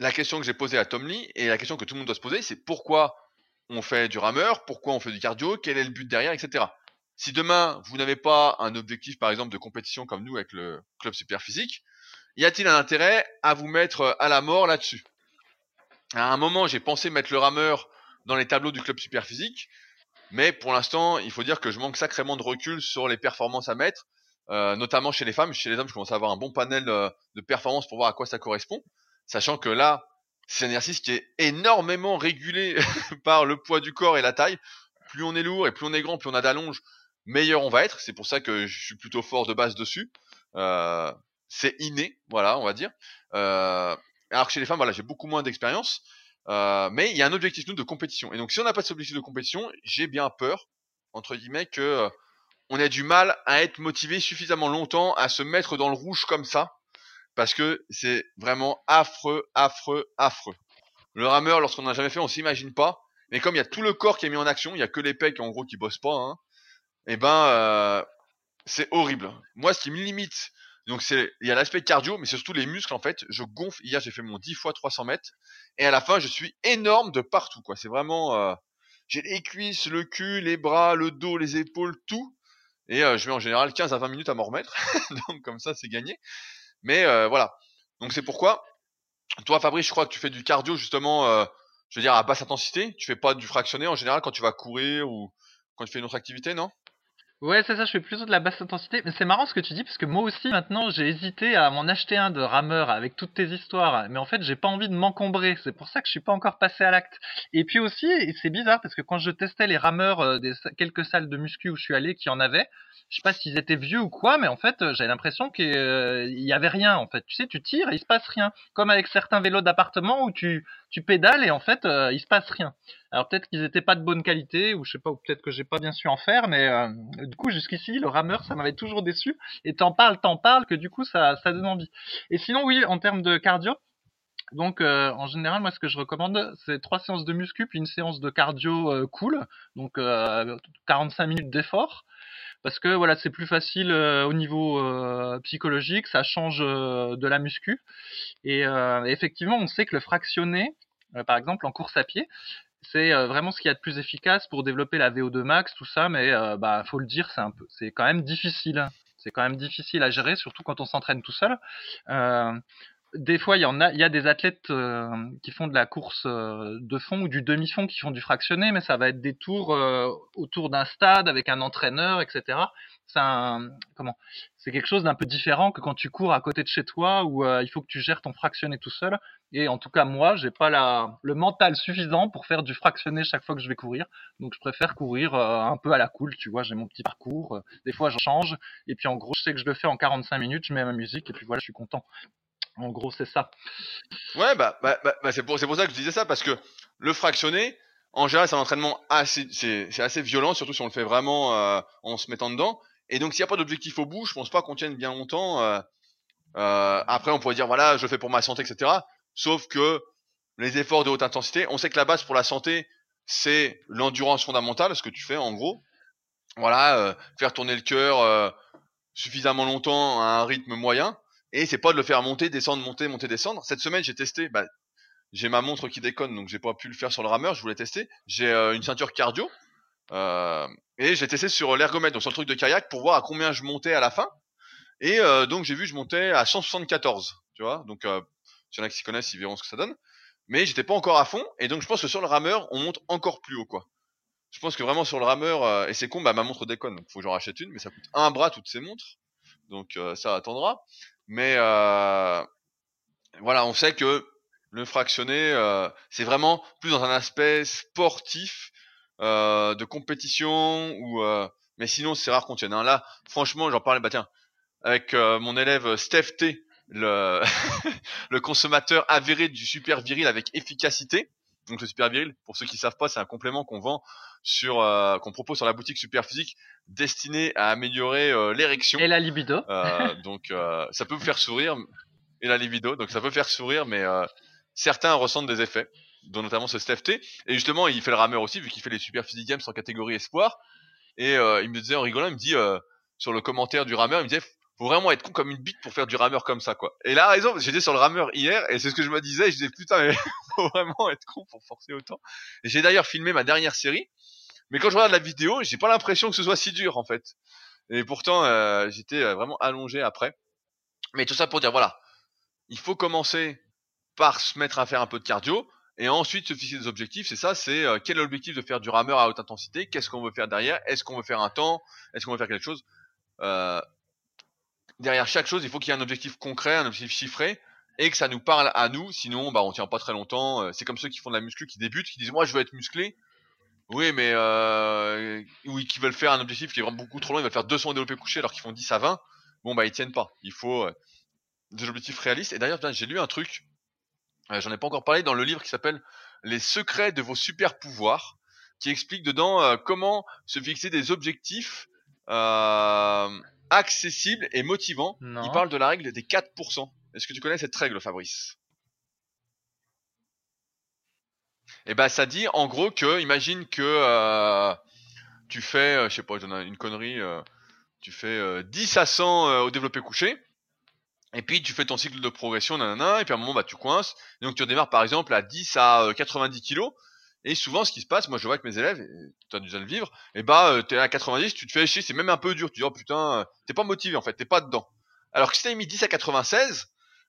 la question que j'ai posée à Tom Lee, et la question que tout le monde doit se poser, c'est pourquoi on fait du rameur, pourquoi on fait du cardio, quel est le but derrière, etc. Si demain, vous n'avez pas un objectif, par exemple, de compétition comme nous avec le club super physique, y a-t-il un intérêt à vous mettre à la mort là-dessus? À un moment, j'ai pensé mettre le rameur dans les tableaux du club super physique, mais pour l'instant, il faut dire que je manque sacrément de recul sur les performances à mettre, euh, notamment chez les femmes. Chez les hommes, je commence à avoir un bon panel euh, de performances pour voir à quoi ça correspond, sachant que là, c'est un exercice qui est énormément régulé par le poids du corps et la taille. Plus on est lourd et plus on est grand, plus on a d'allonge, meilleur on va être. C'est pour ça que je suis plutôt fort de base dessus. Euh, c'est inné, voilà, on va dire. Euh, alors que chez les femmes, voilà, j'ai beaucoup moins d'expérience. Euh, mais il y a un objectif nous de compétition. Et donc si on n'a pas cet objectif de compétition, j'ai bien peur, entre guillemets, que euh, on ait du mal à être motivé suffisamment longtemps à se mettre dans le rouge comme ça. Parce que c'est vraiment affreux, affreux, affreux. Le rameur, lorsqu'on n'a jamais fait, on s'imagine pas. Mais comme il y a tout le corps qui est mis en action, il y a que les pecs en gros qui bossent pas, hein, et eh ben euh, c'est horrible. Moi, ce qui me limite donc c'est, il y a l'aspect cardio, mais c'est surtout les muscles en fait. Je gonfle. Hier j'ai fait mon 10 fois 300 mètres et à la fin je suis énorme de partout quoi. C'est vraiment, euh, j'ai les cuisses, le cul, les bras, le dos, les épaules, tout. Et euh, je mets en général 15 à 20 minutes à m'en remettre. Donc comme ça c'est gagné. Mais euh, voilà. Donc c'est pourquoi. Toi Fabrice, je crois que tu fais du cardio justement. je veux dire à basse intensité. Tu fais pas du fractionné en général quand tu vas courir ou quand tu fais une autre activité, non? Ouais, c'est ça, je fais plutôt de la basse intensité. Mais c'est marrant ce que tu dis, parce que moi aussi, maintenant, j'ai hésité à m'en acheter un de rameur avec toutes tes histoires. Mais en fait, j'ai pas envie de m'encombrer. C'est pour ça que je suis pas encore passé à l'acte. Et puis aussi, c'est bizarre, parce que quand je testais les rameurs euh, des quelques salles de muscu où je suis allé, qui en avaient, je sais pas s'ils étaient vieux ou quoi, mais en fait, euh, j'avais l'impression qu'il euh, y avait rien, en fait. Tu sais, tu tires et il se passe rien. Comme avec certains vélos d'appartement où tu, tu pédales et en fait, il se passe rien. Alors peut-être qu'ils étaient pas de bonne qualité, ou je sais pas, ou peut-être que j'ai pas bien su en faire, mais euh, du coup jusqu'ici le rameur ça m'avait toujours déçu. Et t'en parles, t'en parles, que du coup ça, ça donne envie. Et sinon oui, en termes de cardio, donc euh, en général moi ce que je recommande c'est trois séances de muscu puis une séance de cardio euh, cool, donc 45 minutes d'effort parce que voilà c'est plus facile au niveau psychologique, ça change de la muscu et effectivement on sait que le fractionné par exemple en course à pied, c'est euh, vraiment ce qu'il y a de plus efficace pour développer la VO2 max, tout ça, mais euh, bah faut le dire, c'est un peu, c'est quand même difficile. C'est quand même difficile à gérer, surtout quand on s'entraîne tout seul. Euh, des fois, il y a, des athlètes qui font de la course de fond ou du demi-fond qui font du fractionné, mais ça va être des tours autour d'un stade avec un entraîneur, etc c'est comment c'est quelque chose d'un peu différent que quand tu cours à côté de chez toi où euh, il faut que tu gères ton fractionné tout seul. Et en tout cas moi j'ai pas la le mental suffisant pour faire du fractionné chaque fois que je vais courir. Donc je préfère courir euh, un peu à la cool tu vois. J'ai mon petit parcours euh, des fois je change. Et puis en gros je sais que je le fais en 45 minutes je mets ma musique et puis voilà je suis content en gros c'est ça ouais bah, bah, bah, bah c'est pour pour ça que je disais ça parce que le fractionné en général, c'est un entraînement assez, c'est, assez violent, surtout si on le fait vraiment en se mettant dedans. Et donc, s'il n'y a pas d'objectif au bout, je pense pas qu'on tienne bien longtemps. Euh, euh, après, on pourrait dire, voilà, je le fais pour ma santé, etc. Sauf que les efforts de haute intensité, on sait que la base pour la santé, c'est l'endurance fondamentale, ce que tu fais en gros. Voilà, euh, faire tourner le cœur euh, suffisamment longtemps à un rythme moyen. Et c'est pas de le faire monter, descendre, monter, monter, descendre. Cette semaine, j'ai testé. Bah, j'ai ma montre qui déconne, donc j'ai pas pu le faire sur le rameur. Je voulais tester. J'ai une ceinture cardio. Euh, et j'ai testé sur l'ergomètre, donc sur le truc de kayak, pour voir à combien je montais à la fin. Et euh, donc j'ai vu je montais à 174, tu vois. Donc euh, s'il y en a qui s'y connaissent, ils verront ce que ça donne. Mais j'étais pas encore à fond, et donc je pense que sur le rameur, on monte encore plus haut, quoi. Je pense que vraiment sur le rameur, euh, et c'est con, bah ma montre déconne, donc faut que j'en rachète une, mais ça coûte un bras toutes ces montres, donc euh, ça attendra. Mais voilà, on sait que le fractionné, c'est vraiment plus dans un aspect sportif euh, de compétition ou euh, mais sinon c'est rare qu'on tienne. Hein. Là, franchement, j'en parlais bah tiens avec euh, mon élève Steph T, le consommateur avéré du super viril avec efficacité. Donc le super viril, pour ceux qui savent pas, c'est un complément qu'on vend sur, euh, qu'on propose sur la boutique Super Physique, destiné à améliorer euh, l'érection. Et la libido. Euh, donc euh, ça peut vous faire sourire et la libido, donc ça peut faire sourire, mais euh, certains ressentent des effets, dont notamment ce Steph T. Et justement, il fait le rameur aussi, vu qu'il fait les Super Physique Games en catégorie espoir. Et euh, il me disait en rigolant, il me dit euh, sur le commentaire du rameur, il me disait faut vraiment être con comme une bite pour faire du rameur comme ça quoi. Et là raison, j'étais sur le rameur hier et c'est ce que je me disais, je disais putain mais faut vraiment être con pour forcer autant. J'ai d'ailleurs filmé ma dernière série, mais quand je regarde la vidéo, j'ai pas l'impression que ce soit si dur en fait. Et pourtant euh, j'étais euh, vraiment allongé après. Mais tout ça pour dire voilà, il faut commencer par se mettre à faire un peu de cardio et ensuite se fixer des objectifs. C'est ça, c'est euh, quel est l'objectif de faire du rameur à haute intensité, qu'est-ce qu'on veut faire derrière, est-ce qu'on veut faire un temps, est-ce qu'on veut faire quelque chose? Euh, derrière chaque chose, il faut qu'il y ait un objectif concret, un objectif chiffré, et que ça nous parle à nous. Sinon, bah, on tient pas très longtemps. Euh, C'est comme ceux qui font de la muscu, qui débutent, qui disent moi je veux être musclé. Oui, mais euh, oui, qui veulent faire un objectif qui est vraiment beaucoup trop long, ils veulent faire 200 développés couchés alors qu'ils font 10 à 20. Bon bah ils tiennent pas. Il faut euh, des objectifs réalistes. Et d'ailleurs, j'ai lu un truc. euh, J'en ai pas encore parlé dans le livre qui s'appelle Les secrets de vos super pouvoirs, qui explique dedans euh, comment se fixer des objectifs euh, accessibles et motivants. Non. Il parle de la règle des 4%. Est-ce que tu connais cette règle, Fabrice? Eh ben, ça dit en gros que, imagine que euh, tu fais, euh, je sais pas, une connerie, euh, tu fais euh, 10 à 100 euh, au développé couché, et puis tu fais ton cycle de progression, nanana, et puis à un moment, bah, tu coinces, et donc tu redémarres par exemple à 10 à euh, 90 kilos, et souvent, ce qui se passe, moi je vois avec mes élèves, tu as dû le vivre, et bah euh, t'es à 90, tu te fais chier, c'est même un peu dur, tu dis oh putain, euh, t'es pas motivé en fait, t'es pas dedans. Alors que si t'avais mis 10 à 96,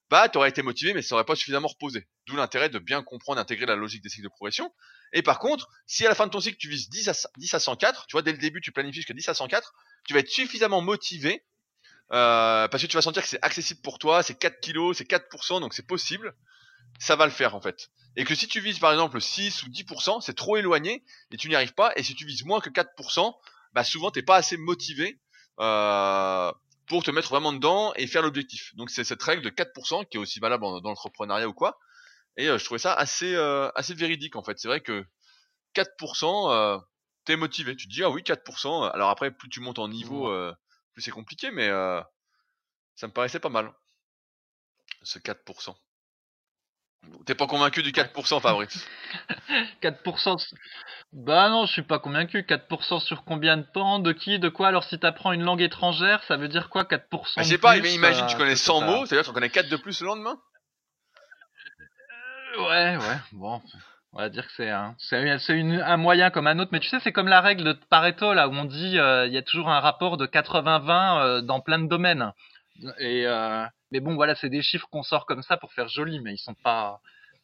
bah t'aurais été motivé, mais ça aurait pas suffisamment reposé. D'où l'intérêt de bien comprendre, intégrer la logique des cycles de progression. Et par contre, si à la fin de ton cycle tu vises 10 à, 10 à 104, tu vois dès le début tu planifies jusqu'à 10 à 104, tu vas être suffisamment motivé euh, parce que tu vas sentir que c'est accessible pour toi, c'est 4 kilos, c'est 4%, donc c'est possible. Ça va le faire en fait. Et que si tu vises par exemple 6 ou 10%, c'est trop éloigné et tu n'y arrives pas. Et si tu vises moins que 4%, bah souvent t'es pas assez motivé euh, pour te mettre vraiment dedans et faire l'objectif. Donc c'est cette règle de 4% qui est aussi valable dans, dans l'entrepreneuriat ou quoi. Et euh, je trouvais ça assez euh, assez véridique en fait. C'est vrai que 4%, euh, t'es motivé. Tu te dis ah oui 4%. Alors après plus tu montes en niveau, euh, plus c'est compliqué, mais euh, ça me paraissait pas mal. Ce 4%. T'es pas convaincu du 4% Fabrice? 4%. de- Bah non, je suis pas convaincu. 4% sur combien de temps? De qui? De quoi? Alors si t'apprends une langue étrangère, ça veut dire quoi 4% Mais Je sais pas, mais imagine euh, tu connais parce que 100 ça- mots, c'est-à-dire que tu en connais 4 de plus le lendemain? Ouais, ouais, bon. On va dire que c'est un, moyen comme un autre, mais tu sais, c'est comme la règle de Pareto, là, où on dit euh, il y a toujours un rapport de 80-20 euh, dans plein de domaines. Et, euh, mais bon, voilà, c'est des chiffres qu'on sort comme ça pour faire joli, mais ils sont pas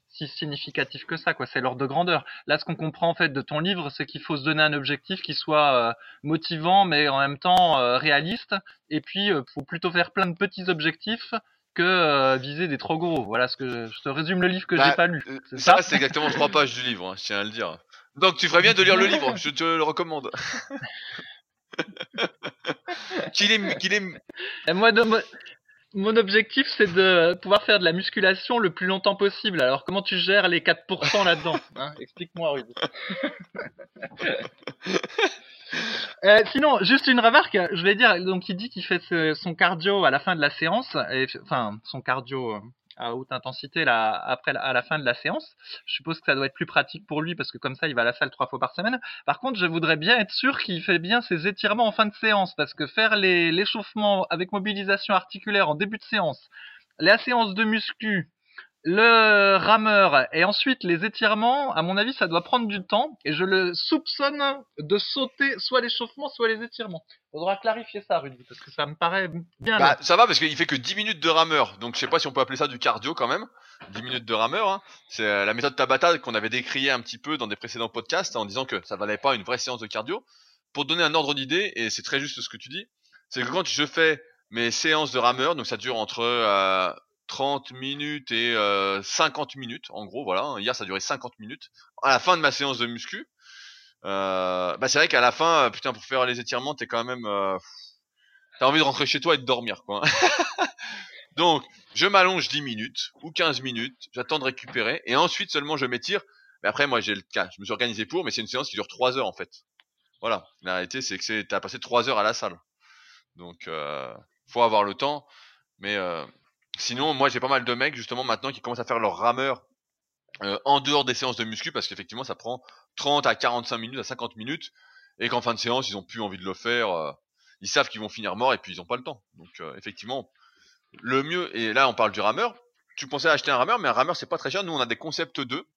si significatifs que ça, quoi. C'est l'ordre de grandeur. Là, ce qu'on comprend en fait de ton livre, c'est qu'il faut se donner un objectif qui soit euh, motivant, mais en même temps euh, réaliste. Et puis, euh, faut plutôt faire plein de petits objectifs que euh, viser des trop gros. Voilà ce que je te résume le livre que Bah, j'ai pas lu. Ça, ça? c'est exactement trois pages du livre, hein, je tiens à le dire. Donc tu ferais bien de lire le livre, je te le recommande. qu'il est, qu'il est, Et moi, de- mon objectif, c'est de pouvoir faire de la musculation le plus longtemps possible. Alors, comment tu gères les 4% là-dedans hein Explique-moi, Rudy. Euh, sinon, juste une remarque, je vais dire, donc il dit qu'il fait son cardio à la fin de la séance, et, enfin son cardio euh, à haute intensité là, après à la fin de la séance. Je suppose que ça doit être plus pratique pour lui parce que comme ça il va à la salle trois fois par semaine. Par contre, je voudrais bien être sûr qu'il fait bien ses étirements en fin de séance parce que faire l'échauffement avec mobilisation articulaire en début de séance, la séance de muscu, le rameur et ensuite les étirements, à mon avis, ça doit prendre du temps et je le soupçonne de sauter soit l'échauffement, soit les étirements. Faudra clarifier ça, Rudy, parce que ça me paraît bien. bah, ça va parce qu'il fait que 10 minutes de rameur, donc je sais pas si on peut appeler ça du cardio quand même. 10 minutes de rameur, hein. c'est euh, la méthode Tabata qu'on avait décriée un petit peu dans des précédents podcasts en disant que ça valait pas une vraie séance de cardio. Pour donner un ordre d'idée, et c'est très juste ce que tu dis, c'est que quand je fais mes séances de rameur, donc ça dure entre euh, 30 minutes et euh, 50 minutes, en gros, voilà. Hier, ça a duré 50 minutes. À la fin de ma séance de muscu, euh, bah c'est vrai qu'à la fin, euh, putain, pour faire les étirements, t'es quand même, euh, t'as envie de rentrer chez toi et de dormir, quoi. Donc, je m'allonge 10 minutes ou 15 minutes, j'attends de récupérer, et ensuite seulement je m'étire. Mais après, moi, j'ai le cas. Je me suis organisé pour, mais c'est une séance qui dure 3 heures en fait. Voilà. La réalité, c'est que t'as passé 3 heures à la salle. Donc, euh, faut avoir le temps. Mais euh, sinon, moi, j'ai pas mal de mecs justement maintenant qui commencent à faire leur rameur euh, en dehors des séances de muscu parce qu'effectivement, ça prend 30 à 45 minutes, à 50 minutes, et qu'en fin de séance, ils ont plus envie de le faire. euh, ils savent qu'ils vont finir morts et puis ils ont pas le temps. Donc, euh, effectivement, le mieux. Et là, on parle du rameur. Tu pensais acheter un rameur, mais un rameur, c'est pas très cher. Nous, on a des concepts 2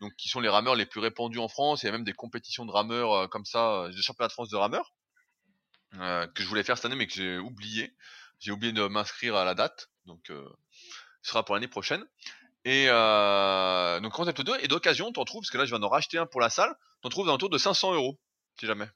donc qui sont les rameurs les plus répandus en France. Il y a même des compétitions de rameurs comme ça, des championnats de France de rameurs que je voulais faire cette année, mais que j'ai oublié. J'ai oublié de m'inscrire à la date, donc euh, ce sera pour l'année prochaine. Et euh, donc concept 2 et d'occasion, t'en trouves parce que là je viens d'en racheter un pour la salle. T'en trouves dans autour de 500 euros, si jamais.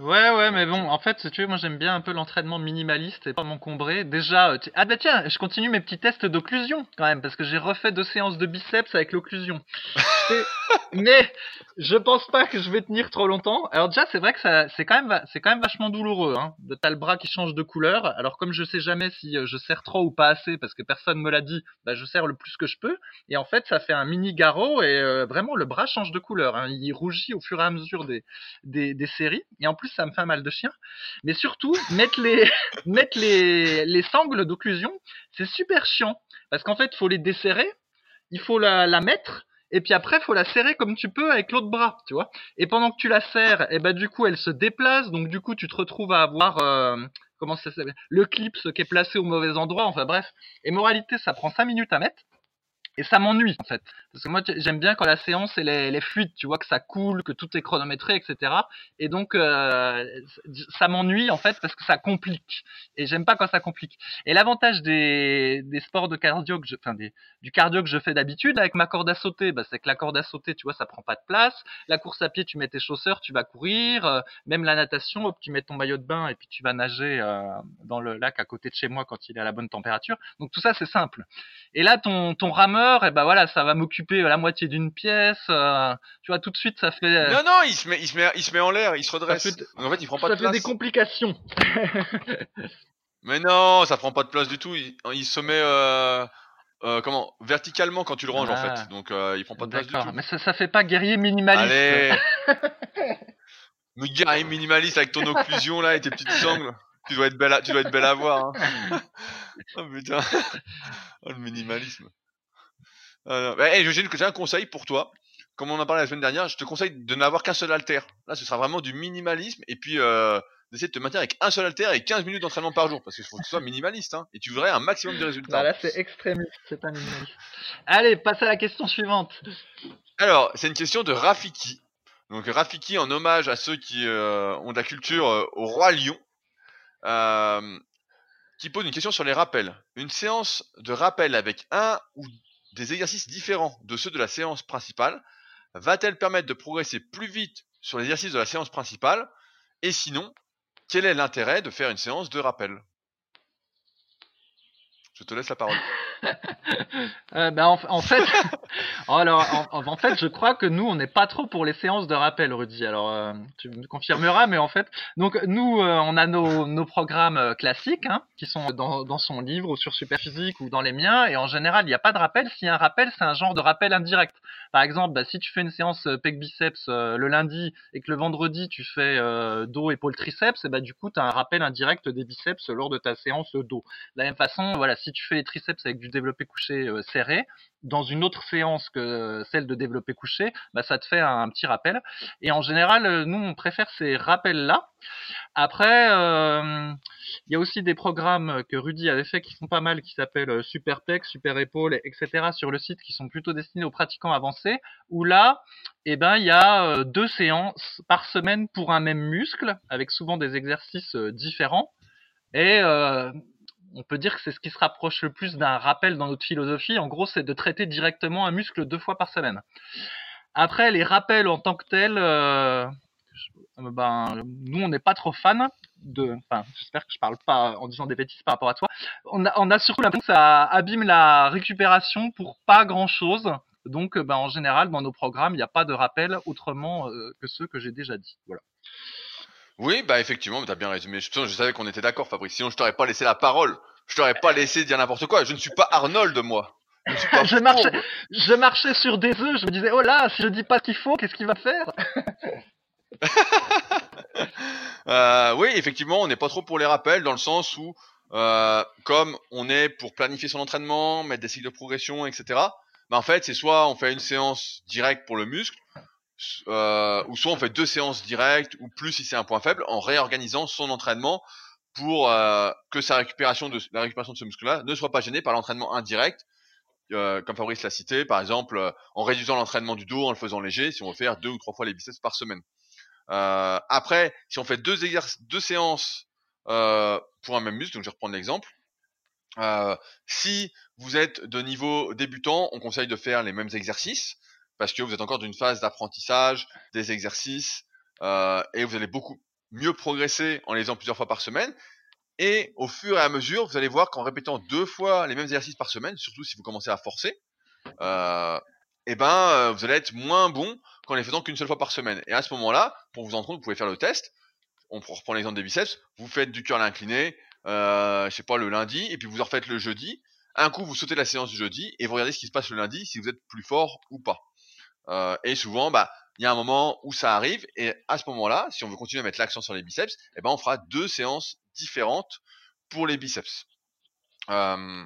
Ouais, ouais, mais bon, en fait, si tu veux, moi j'aime bien un peu l'entraînement minimaliste et pas m'encombrer. Déjà, euh, tu- ah bah tiens, je continue mes petits tests d'occlusion quand même, parce que j'ai refait deux séances de biceps avec l'occlusion. Mais je pense pas que je vais tenir trop longtemps. Alors déjà, c'est vrai que ça, c'est quand même, c'est quand même vachement douloureux. Hein. T'as le bras qui change de couleur. Alors comme je sais jamais si euh, je serre trop ou pas assez, parce que personne me l'a dit, bah je serre le plus que je peux. Et en fait, ça fait un mini garrot et euh, vraiment le bras change de couleur. Hein. Il rougit au fur et à mesure des, des, des séries. Et en plus, ça me fait mal de chien. Mais surtout, mettre les, mettre les, les sangles d'occlusion, c'est super chiant. Parce qu'en fait, faut les desserrer, il faut la, la mettre, et puis après, faut la serrer comme tu peux avec l'autre bras, tu vois. Et pendant que tu la serres, et ben du coup, elle se déplace, donc du coup, tu te retrouves à avoir, euh, comment ça s'appelle, le clip qui est placé au mauvais endroit, enfin bref. Et moralité, ça prend 5 minutes à mettre. Et ça m'ennuie en fait, parce que moi j'aime bien quand la séance elle est, elle est fluide, tu vois que ça coule, que tout est chronométré, etc. Et donc euh, ça m'ennuie en fait parce que ça complique. Et j'aime pas quand ça complique. Et l'avantage des, des sports de cardio, que je, enfin des, du cardio que je fais d'habitude avec ma corde à sauter, bah, c'est que la corde à sauter, tu vois, ça prend pas de place. La course à pied, tu mets tes chaussures, tu vas courir. Euh, même la natation, hop, tu mets ton maillot de bain et puis tu vas nager euh, dans le lac à côté de chez moi quand il est à la bonne température. Donc tout ça c'est simple. Et là ton ton rameur, et ben voilà, ça va m'occuper la moitié d'une pièce. euh, tu vois, tout de suite ça fait euh, Non, non, il se met, il se met, il se met en l'air, il se redresse. Ça fait- Donc, en fait, il prend pas ça de fait place. des complications. Mais non, ça prend pas de place du tout. Il, il se met, euh, euh, comment, verticalement quand tu le ranges en Ah. fait. Donc, euh, il prend pas de place du tout. mais ça, ça fait pas guerrier minimaliste. Allez Me guerrier minimaliste avec ton occlusion là et tes petites sangles. Tu dois être belle à, tu dois être belle à voir. Hein. oh putain. Oh, le minimalisme. Non. Bah, hey, j'ai un conseil pour toi. Comme on en parlé la semaine dernière, je te conseille de n'avoir qu'un seul alter. Là, ce sera vraiment du minimalisme et puis euh, d'essayer de te maintenir avec un seul alter et 15 minutes d'entraînement par jour parce qu'il faut que tu sois minimaliste hein, et tu verrais un maximum de résultats. Là, c'est extrémiste, c'est pas minimaliste. Allez, passe à la question suivante. Alors, c'est une question de Rafiki. Donc Rafiki en hommage à ceux qui euh, ont de la culture euh, au roi lion, euh, qui pose une question sur les rappels. Une séance de rappel avec un ou des exercices différents de ceux de la séance principale. Va-t-elle permettre de progresser plus vite sur les exercices de la séance principale? Et sinon, quel est l'intérêt de faire une séance de rappel? Je te laisse la parole. Euh, bah, en, fait, alors en, fait, je crois que nous, on n'est pas trop pour les séances de rappel, Rudy. Alors, euh, tu me confirmeras, mais en fait, donc nous, euh, on a nos, nos programmes euh, classiques hein, qui sont dans, dans son livre ou sur Superphysique ou dans les miens, et en général, il n'y a pas de rappel. S'il y a un rappel, c'est un genre de rappel indirect. Par exemple, bah, si tu fais une séance pec biceps le lundi et que le vendredi tu fais dos épaule triceps, et bah du coup, tu as un rappel indirect des biceps lors de ta séance dos. De la même façon, voilà, si tu fais les triceps avec du développé couché euh, serré, dans une autre séance que celle de développé couché, bah, ça te fait un, petit rappel. Et en général, euh, nous, on préfère ces rappels-là. Après, euh, il y a aussi des programmes que Rudy avait fait qui sont pas mal, qui s'appellent Super Pec, Super Épaule, etc. sur le site, qui sont plutôt destinés aux pratiquants avancés, où là, eh ben, il y a deux séances par semaine pour un même muscle, avec souvent des exercices différents. Et on peut dire que c'est ce qui se rapproche le plus d'un rappel dans notre philosophie. En gros, c'est de traiter directement un muscle deux fois par semaine. Après, les rappels en tant que tels, euh, ben, nous, on n'est pas trop fan de. Enfin, j'espère que je parle pas en disant des bêtises par rapport à toi. On a, on a surtout l'impression que ça abîme la récupération pour pas grand chose. Donc, ben, en général, dans nos programmes, il n'y a pas de rappel autrement euh, que ceux que j'ai déjà dit. Voilà. Oui, bah effectivement, t'as bien résumé. Je, je savais qu'on était d'accord, Fabrice. Sinon, je t'aurais pas laissé la parole. Je t'aurais pas laissé dire n'importe quoi. Je ne suis pas Arnold, moi. je marchais sur des œufs, je me disais, oh là, si je dis pas ce qu'il faut, qu'est-ce qu'il va faire? Euh, oui, effectivement, on n'est pas trop pour les rappels dans le sens où, euh, comme on est pour planifier son entraînement, mettre des cycles de progression, etc. Bah en fait, c'est soit on fait une séance directe pour le muscle, euh, ou soit on fait deux séances directes, ou plus si c'est un point faible, en réorganisant son entraînement pour euh, que sa récupération de la récupération de ce muscle-là ne soit pas gênée par l'entraînement indirect, euh, comme Fabrice l'a cité, par exemple euh, en réduisant l'entraînement du dos, en le faisant léger, si on veut faire deux ou trois fois les biceps par semaine. Euh, après, si on fait deux, deux séances pour un même muscle, donc je vais reprendre l'exemple. Si vous êtes de niveau débutant, on conseille de faire les mêmes exercices parce que vous êtes encore dans une phase d'apprentissage des exercices euh, et vous allez beaucoup mieux progresser en les faisant plusieurs fois par semaine. Et au fur et à mesure, vous allez voir qu'en répétant deux fois les mêmes exercices par semaine, surtout si vous commencez à forcer, euh, eh ben, euh, vous allez être moins bon qu'en les faisant qu'une seule fois par semaine. Et à ce moment-là, pour vous en rendre vous pouvez faire le test. On reprend l'exemple des biceps. Vous faites du curl incliné, euh, je sais pas, le lundi, et puis vous en refaites le jeudi. Un coup, vous sautez la séance du jeudi et vous regardez ce qui se passe le lundi, si vous êtes plus fort ou pas. Euh, et souvent, bah, il y a un moment où ça arrive, et à ce moment-là, si on veut continuer à mettre l'accent sur les biceps, eh ben, on fera deux séances différentes pour les biceps. Euh,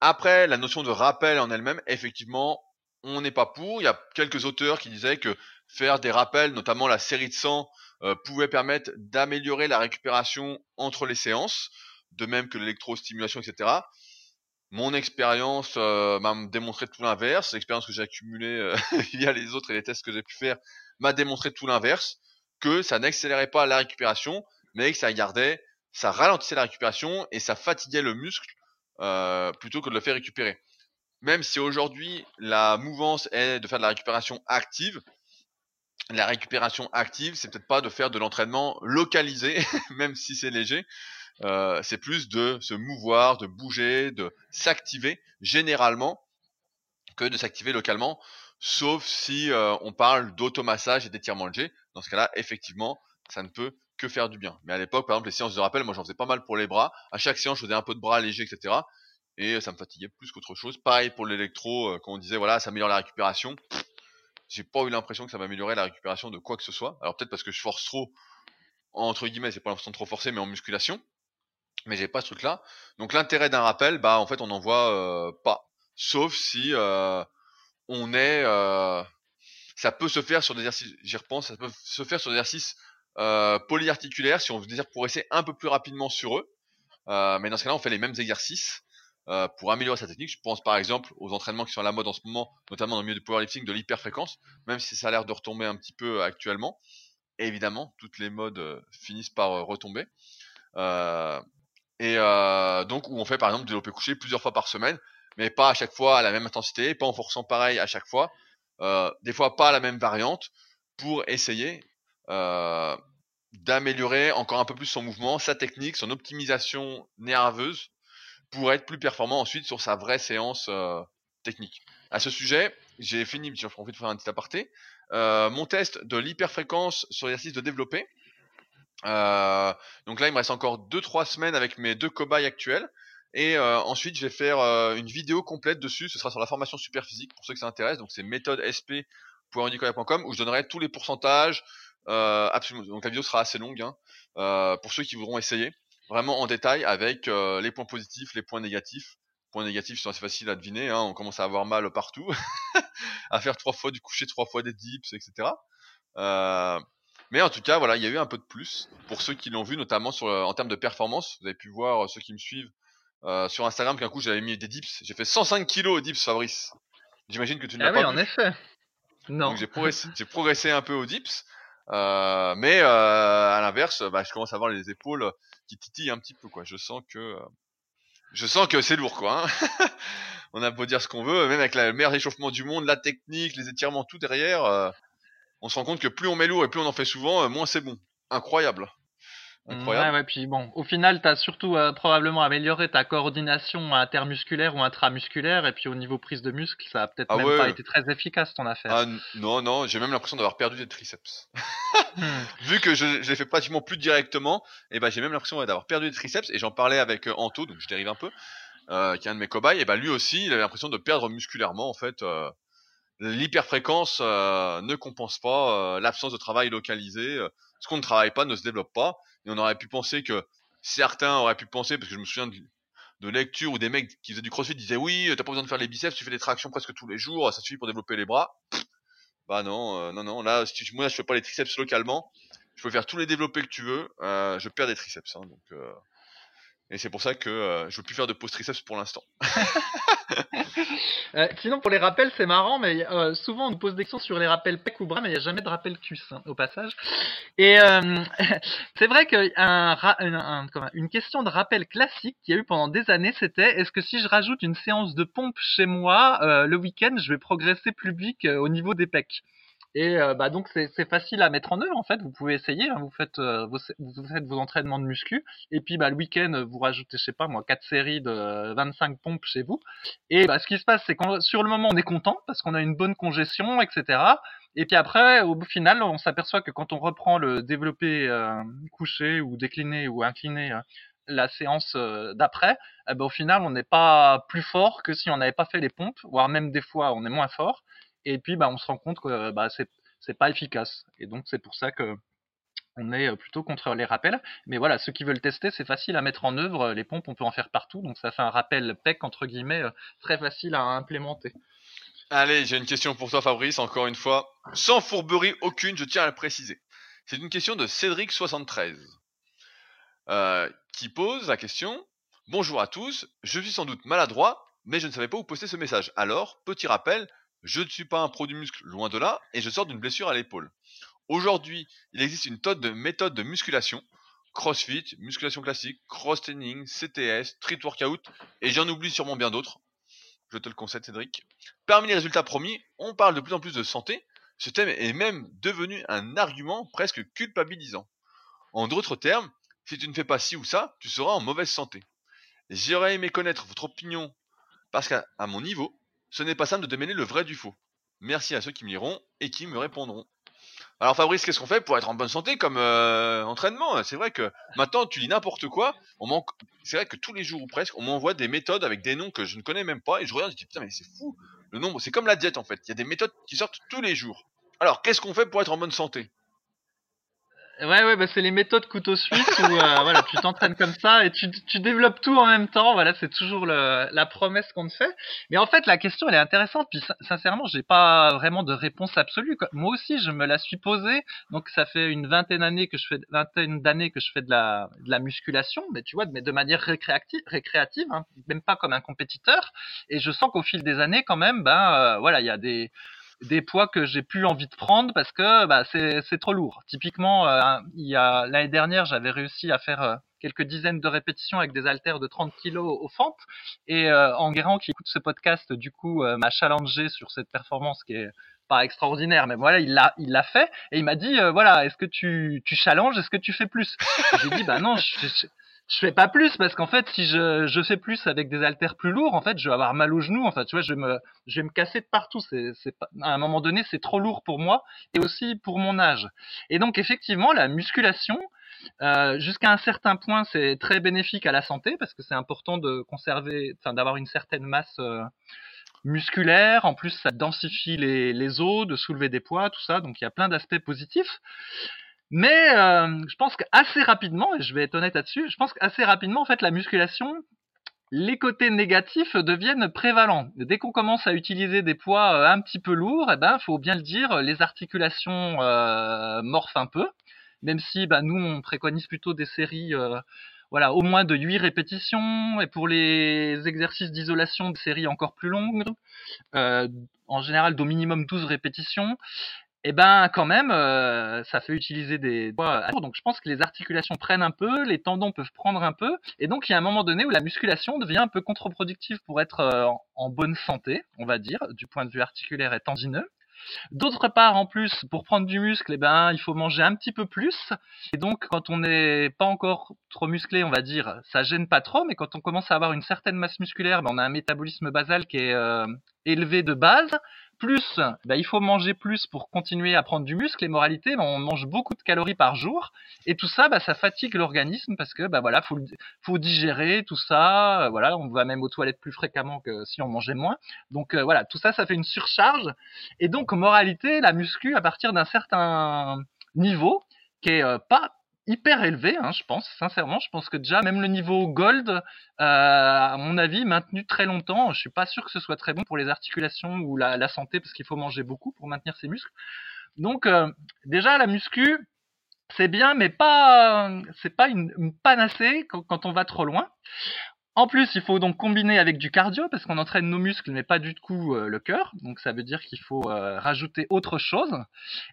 après, la notion de rappel en elle-même, effectivement, on n'est pas pour. Il y a quelques auteurs qui disaient que faire des rappels, notamment la série de 100, euh, pouvait permettre d'améliorer la récupération entre les séances, de même que l'électrostimulation, etc. Mon expérience euh, m'a démontré tout l'inverse. L'expérience que j'ai accumulée euh, via les autres et les tests que j'ai pu faire m'a démontré tout l'inverse, que ça n'accélérait pas la récupération, mais que ça gardait, ça ralentissait la récupération et ça fatiguait le muscle euh, plutôt que de le faire récupérer. Même si aujourd'hui la mouvance est de faire de la récupération active, la récupération active, c'est peut-être pas de faire de l'entraînement localisé, même si c'est léger. Euh, c'est plus de se mouvoir, de bouger, de s'activer généralement que de s'activer localement, sauf si euh, on parle d'automassage et d'étirement léger. Dans ce cas-là, effectivement, ça ne peut que faire du bien. Mais à l'époque, par exemple, les séances de rappel, moi j'en faisais pas mal pour les bras. À chaque séance, je faisais un peu de bras léger, etc. Et ça me fatiguait plus qu'autre chose. Pareil pour l'électro, euh, quand on disait voilà, ça améliore la récupération. J'ai pas eu l'impression que ça m'améliorait la récupération de quoi que ce soit. Alors peut-être parce que je force trop, entre guillemets, c'est pas l'impression de trop forcer, mais en musculation. Mais j'ai pas ce truc-là. Donc l'intérêt d'un rappel, bah en fait on n'en voit euh, pas. Sauf si euh, on est, euh, ça peut se faire sur des exercices, j'y repense, ça peut se faire sur des exercices polyarticulaires si on désire progresser un peu plus rapidement sur eux. Mais dans ce cas-là, on fait les mêmes exercices pour améliorer sa technique. Je pense par exemple aux entraînements qui sont à la mode en ce moment, notamment dans le milieu du powerlifting, de l'hyperfréquence, même si ça a l'air de retomber un petit peu actuellement. Évidemment, toutes les modes finissent par retomber. Et euh, donc où on fait par exemple du développé couché plusieurs fois par semaine, mais pas à chaque fois à la même intensité, pas en forçant pareil à chaque fois, euh, des fois pas la même variante, pour essayer euh, d'améliorer encore un peu plus son mouvement, sa technique, son optimisation nerveuse, pour être plus performant ensuite sur sa vraie séance technique. À ce sujet, j'ai fini, j'en profite de faire un petit aparté, mon test de l'hyperfréquence sur l'exercice de développer. Euh, donc là, il me reste encore 2-3 semaines avec mes deux cobayes actuels. Et euh, ensuite, je vais faire euh, une vidéo complète dessus. Ce sera sur la formation super physique pour ceux que ça intéresse. Donc c'est méthodesp.handicoya.com où je donnerai tous les pourcentages. Euh, absolument. Donc la vidéo sera assez longue hein, euh, pour ceux qui voudront essayer vraiment en détail avec les points positifs, les points négatifs. Points négatifs sont assez faciles à deviner. Hein, on commence à avoir mal partout, à faire trois fois du coucher, trois fois des dips, etc. Euh, mais en tout cas, voilà, il y a eu un peu de plus pour ceux qui l'ont vu, notamment sur, en termes de performance. Vous avez pu voir ceux qui me suivent euh, sur Instagram qu'un coup j'avais mis des dips. J'ai fait 105 kilos aux dips, Fabrice. J'imagine que tu ne l'as Ah oui, pas en vu. effet. Non. Donc j'ai progressé, un peu aux dips. Euh, mais euh, à l'inverse, bah, je commence à avoir les épaules qui titillent un petit peu. Quoi. Je sens que euh, je sens que c'est lourd. Quoi, hein. On a beau dire ce qu'on veut, même avec la- le meilleur échauffement du monde, la technique, les étirements, tout derrière, euh, on se rend compte que plus on met lourd et plus on en fait souvent, euh, moins c'est bon. Incroyable. Incroyable. Ouais, ouais, puis bon, au final, t'as surtout euh, probablement amélioré ta coordination intermusculaire ou intramusculaire, et puis au niveau prise de muscle, ça a peut-être Ah même ouais. pas été très efficace ton affaire. Ah, non, non, j'ai même l'impression d'avoir perdu des triceps. Hmm. Vu que je, je les fais pratiquement plus directement, et ben j'ai même l'impression d'avoir perdu des triceps. Et j'en parlais avec euh, Anto, donc je dérive un peu. euh, qui est un de mes cobayes, et ben lui aussi, il avait l'impression de perdre musculairement en fait. L'hyperfréquence euh, ne compense pas euh, l'absence de travail localisé. euh, ce qu'on ne travaille pas ne se développe pas. Et on aurait pu penser que certains auraient pu penser, parce que je me souviens de, de lecture où des mecs qui faisaient du crossfit disaient oui, t'as pas besoin de faire les biceps, tu fais des tractions presque tous les jours, ça suffit pour développer les bras. Bah non, non, non. Là, si moi, je fais pas les triceps localement. Je peux faire tous les développés que tu veux. je perds des triceps. Hein, et c'est pour ça que euh, je veux plus faire de pause triceps pour l'instant. Euh, sinon, pour les rappels, c'est marrant, mais euh, souvent on nous pose des questions sur les rappels pec ou bras, mais il n'y a jamais de rappel cuisse, hein, au passage. Et euh, c'est vrai qu'une question de rappel classique qu'il y a eu pendant des années, c'était est-ce que si je rajoute une séance de pompe chez moi le week-end, je vais progresser plus vite au niveau des pecs? Et euh, bah donc c'est facile à mettre en œuvre en fait. Vous pouvez essayer. hein, vous faites euh, vos, vous faites vos entraînements de muscu et puis bah le week-end vous rajoutez je sais pas moi quatre séries de 25 pompes chez vous. Et bah ce qui se passe c'est qu'on sur le moment on est content parce qu'on a une bonne congestion etc. Et puis après au final on s'aperçoit que quand on reprend le développé euh, couché ou décliné ou incliné la séance d'après, eh ben, au final on n'est pas plus fort que si on n'avait pas fait les pompes, voire même des fois on est moins fort et puis bah, on se rend compte que bah, c'est pas efficace et donc c'est pour ça que on est plutôt contre les rappels mais voilà ceux qui veulent tester c'est facile à mettre en œuvre les pompes on peut en faire partout donc ça fait un rappel PEC entre guillemets euh, très facile à implémenter Allez, j'ai une question pour toi, Fabrice. Encore une fois, sans fourberie aucune, je tiens à le préciser. C'est une question de Cédric73 euh, qui pose la question Bonjour à tous, je suis sans doute maladroit, mais je ne savais pas où poster ce message. Alors, petit rappel, je ne suis pas un pro du muscle, loin de là, et je sors d'une blessure à l'épaule. Aujourd'hui, il existe une tonne de méthodes de musculation CrossFit, musculation classique, cross training, CTS, street workout, et j'en oublie sûrement bien d'autres. Je te le concède, Cédric. Parmi les résultats promis, on parle de plus en plus de santé. Ce thème est même devenu un argument presque culpabilisant. En d'autres termes, si tu ne fais pas ci ou ça, tu seras en mauvaise santé. J'aurais aimé connaître votre opinion, parce qu'à mon niveau, ce n'est pas simple de démêler le vrai du faux. Merci à ceux qui me liront et qui me répondront. Alors Fabrice, qu'est-ce qu'on fait pour être en bonne santé comme euh, entraînement? C'est vrai que maintenant tu lis n'importe quoi. C'est vrai que tous les jours ou presque, on m'envoie des méthodes avec des noms que je ne connais même pas et je regarde et je dis putain mais c'est fou. Le nombre, c'est comme la diète en fait. Il y a des méthodes qui sortent tous les jours. Alors qu'est-ce qu'on fait pour être en bonne santé? Ouais, ouais, bah c'est les méthodes couteau suisse où euh, voilà, tu t'entraînes comme ça et tu, tu développes tout en même temps. Voilà, c'est toujours le, la promesse qu'on te fait. Mais en fait, la question elle est intéressante. Puis sin- sincèrement, j'ai pas vraiment de réponse absolue. Moi aussi, je me la suis posée. Donc ça fait une vingtaine d'années que je fais, vingtaine d'années que je fais de la, de la musculation, mais tu vois, mais de manière récréative, récréative, hein, même pas comme un compétiteur. Et je sens qu'au fil des années, quand même, ben euh, voilà, il y a des des poids que j'ai plus envie de prendre parce que bah, c'est trop lourd. Typiquement, euh, il y a l'année dernière, j'avais réussi à faire euh, quelques dizaines de répétitions avec des haltères de 30 kilos aux fentes. Et euh, Enguerrand, qui écoute ce podcast, du coup, euh, m'a challengé sur cette performance qui est pas extraordinaire, mais voilà, il l'a, il l'a fait et il m'a dit, euh, voilà, est-ce que tu, tu challenges, est-ce que tu fais plus? J'ai dit, bah non, je, je, je fais pas plus parce qu'en fait, si je, je fais plus avec des haltères plus lourds, en fait, je vais avoir mal aux genoux. En fait, tu vois, je vais me, je vais me casser de partout. C'est, c'est à un moment donné, c'est trop lourd pour moi et aussi pour mon âge. Et donc, effectivement, la musculation, euh, jusqu'à un certain point, c'est très bénéfique à la santé parce que c'est important de conserver, enfin, d'avoir une certaine masse euh, musculaire. En plus, ça densifie les, les os, de soulever des poids, tout ça. Donc, il y a plein d'aspects positifs. Mais euh, je pense qu'assez rapidement, et je vais être honnête là-dessus, je pense qu'assez rapidement, en fait, la musculation, les côtés négatifs deviennent prévalents. Dès qu'on commence à utiliser des poids euh, un petit peu lourds, eh ben, faut bien le dire, les articulations euh, morphent un peu. Même si, bah, nous, on préconise plutôt des séries, voilà, au moins de 8 répétitions, et pour les exercices d'isolation, des séries encore plus longues, en général d'au minimum 12 répétitions et ben quand même, euh, ça fait utiliser des poids. Donc je pense que les articulations prennent un peu, les tendons peuvent prendre un peu, et donc il y a un moment donné où la musculation devient un peu contre-productive pour être euh, en, en bonne santé, on va dire, du point de vue articulaire et tendineux. D'autre part, en plus, pour prendre du muscle, eh ben, il faut manger un petit peu plus. Et donc, quand on n'est pas encore trop musclé, on va dire, ça gêne pas trop. Mais quand on commence à avoir une certaine masse musculaire, ben, on a un métabolisme basal qui est euh, élevé de base. Plus, bah, il faut manger plus pour continuer à prendre du muscle. Et moralité, on mange beaucoup de calories par jour. Et tout ça, bah, ça fatigue l'organisme parce que bah, voilà, faut, digérer tout ça. Voilà, on va même aux toilettes plus fréquemment que si on mangeait moins. Donc euh, voilà, tout ça, ça fait une surcharge. Et donc, moralité, la muscu, à partir d'un certain niveau, qui est euh, pas hyper élevé, hein, je pense, sincèrement. Je pense que déjà, même le niveau gold, euh, à mon avis, maintenu très longtemps, je suis pas sûr que ce soit très bon pour les articulations ou la, santé, parce qu'il faut manger beaucoup pour maintenir ses muscles. Donc, euh, déjà, la muscu, c'est bien, mais pas, c'est pas une, panacée quand, on va trop loin. En plus, il faut donc combiner avec du cardio parce qu'on entraîne nos muscles mais pas du tout euh, le cœur. Donc ça veut dire qu'il faut euh, rajouter autre chose.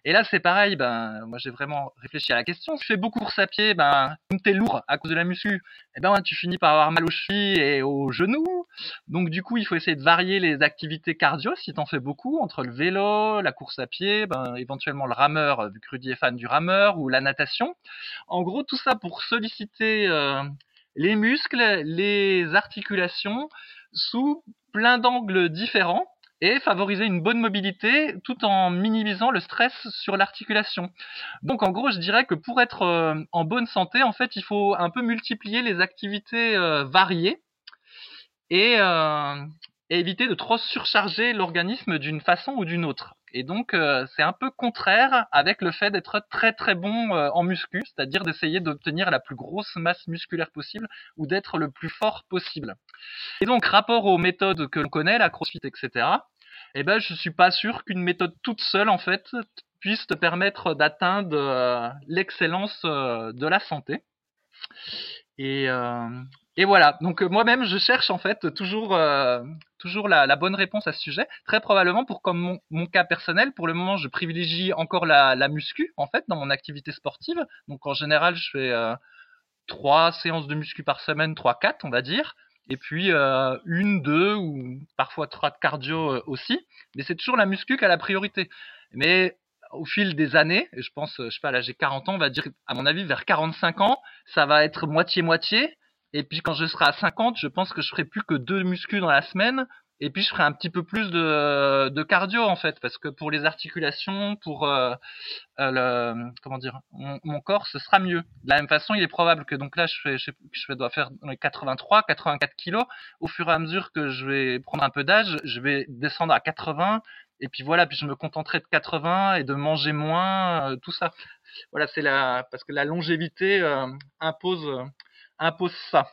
Et là, c'est pareil. Ben, moi, j'ai vraiment réfléchi à la question. Si tu fais beaucoup course à pied, ben, comme t'es lourd à cause de la muscu, eh ben, tu finis par avoir mal aux chevilles et aux genoux. Donc du coup, il faut essayer de varier les activités cardio si t'en fais beaucoup entre le vélo, la course à pied, ben, éventuellement le rameur vu que Rudy est fan du rameur ou la natation. En gros, tout ça pour solliciter euh, les muscles, les articulations sous plein d'angles différents et favoriser une bonne mobilité tout en minimisant le stress sur l'articulation. Donc en gros, je dirais que pour être euh, en bonne santé, en fait, il faut un peu multiplier les activités euh, variées et, euh, éviter de trop surcharger l'organisme d'une façon ou d'une autre. Et donc, euh, c'est un peu contraire avec le fait d'être très très bon euh, en muscu, c'est-à-dire d'essayer d'obtenir la plus grosse masse musculaire possible ou d'être le plus fort possible. Et donc, rapport aux méthodes que l'on connaît, la CrossFit, etc., eh ben, je suis pas sûr qu'une méthode toute seule, en fait, puisse te permettre d'atteindre euh, l'excellence de la santé. Et, et voilà, donc moi-même je cherche en fait toujours euh, toujours la, la, bonne réponse à ce sujet. Très probablement pour comme mon, mon cas personnel, pour le moment je privilégie encore la, la, muscu en fait dans mon activité sportive. Donc en général je fais euh, trois séances de muscu par semaine, trois quatre on va dire, et puis euh, une, deux ou parfois trois de cardio aussi. Mais c'est toujours la muscu qui a la priorité. Mais au fil des années, et je pense, je sais pas, là j'ai 40 ans, on va dire, à mon avis, vers 45 ans, ça va être moitié-moitié. Et puis quand je serai à 50, je pense que je ferai plus que deux muscles dans la semaine. Et puis je ferai un petit peu plus de, de cardio en fait, parce que pour les articulations, pour euh, euh le comment dire, mon, corps, ce sera mieux. De la même façon, il est probable que donc là, je fais, je, je dois faire 83, 84 kilos. Au fur et à mesure que je vais prendre un peu d'âge, je vais descendre à 80. Et puis voilà, puis je me contenterai de 80 et de manger moins, euh, tout ça. Voilà, c'est la parce que la longévité euh, impose impose ça.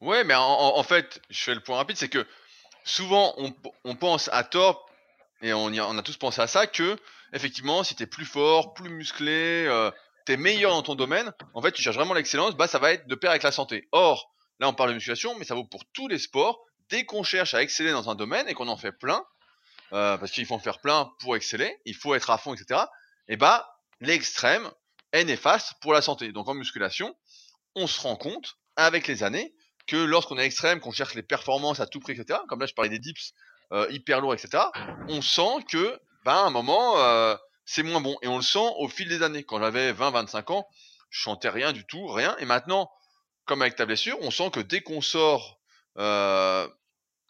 Ouais, mais en, fait, je fais le point rapide, c'est que souvent on, pense à tort, et on, a, tous pensé à ça, que effectivement, si t'es plus fort, plus musclé, euh, t'es meilleur dans ton domaine, en fait, tu cherches vraiment l'excellence, bah ça va être de pair avec la santé. Or, là on parle de musculation, mais ça vaut pour tous les sports. Dès qu'on cherche à exceller dans un domaine et qu'on en fait plein, euh, parce qu'il faut en faire plein pour exceller, il faut être à fond, etc. Et bah, l'extrême est néfaste pour la santé. Donc en musculation, on se rend compte, avec les années, que lorsqu'on est extrême, qu'on cherche les performances à tout prix, etc., comme là je parlais des dips euh, hyper lourds, etc., on sent que, ben, à un moment, euh, c'est moins bon. Et on le sent au fil des années. Quand j'avais 20, 25 ans, je chantais rien du tout, rien. Et maintenant, comme avec ta blessure, on sent que dès qu'on sort, euh,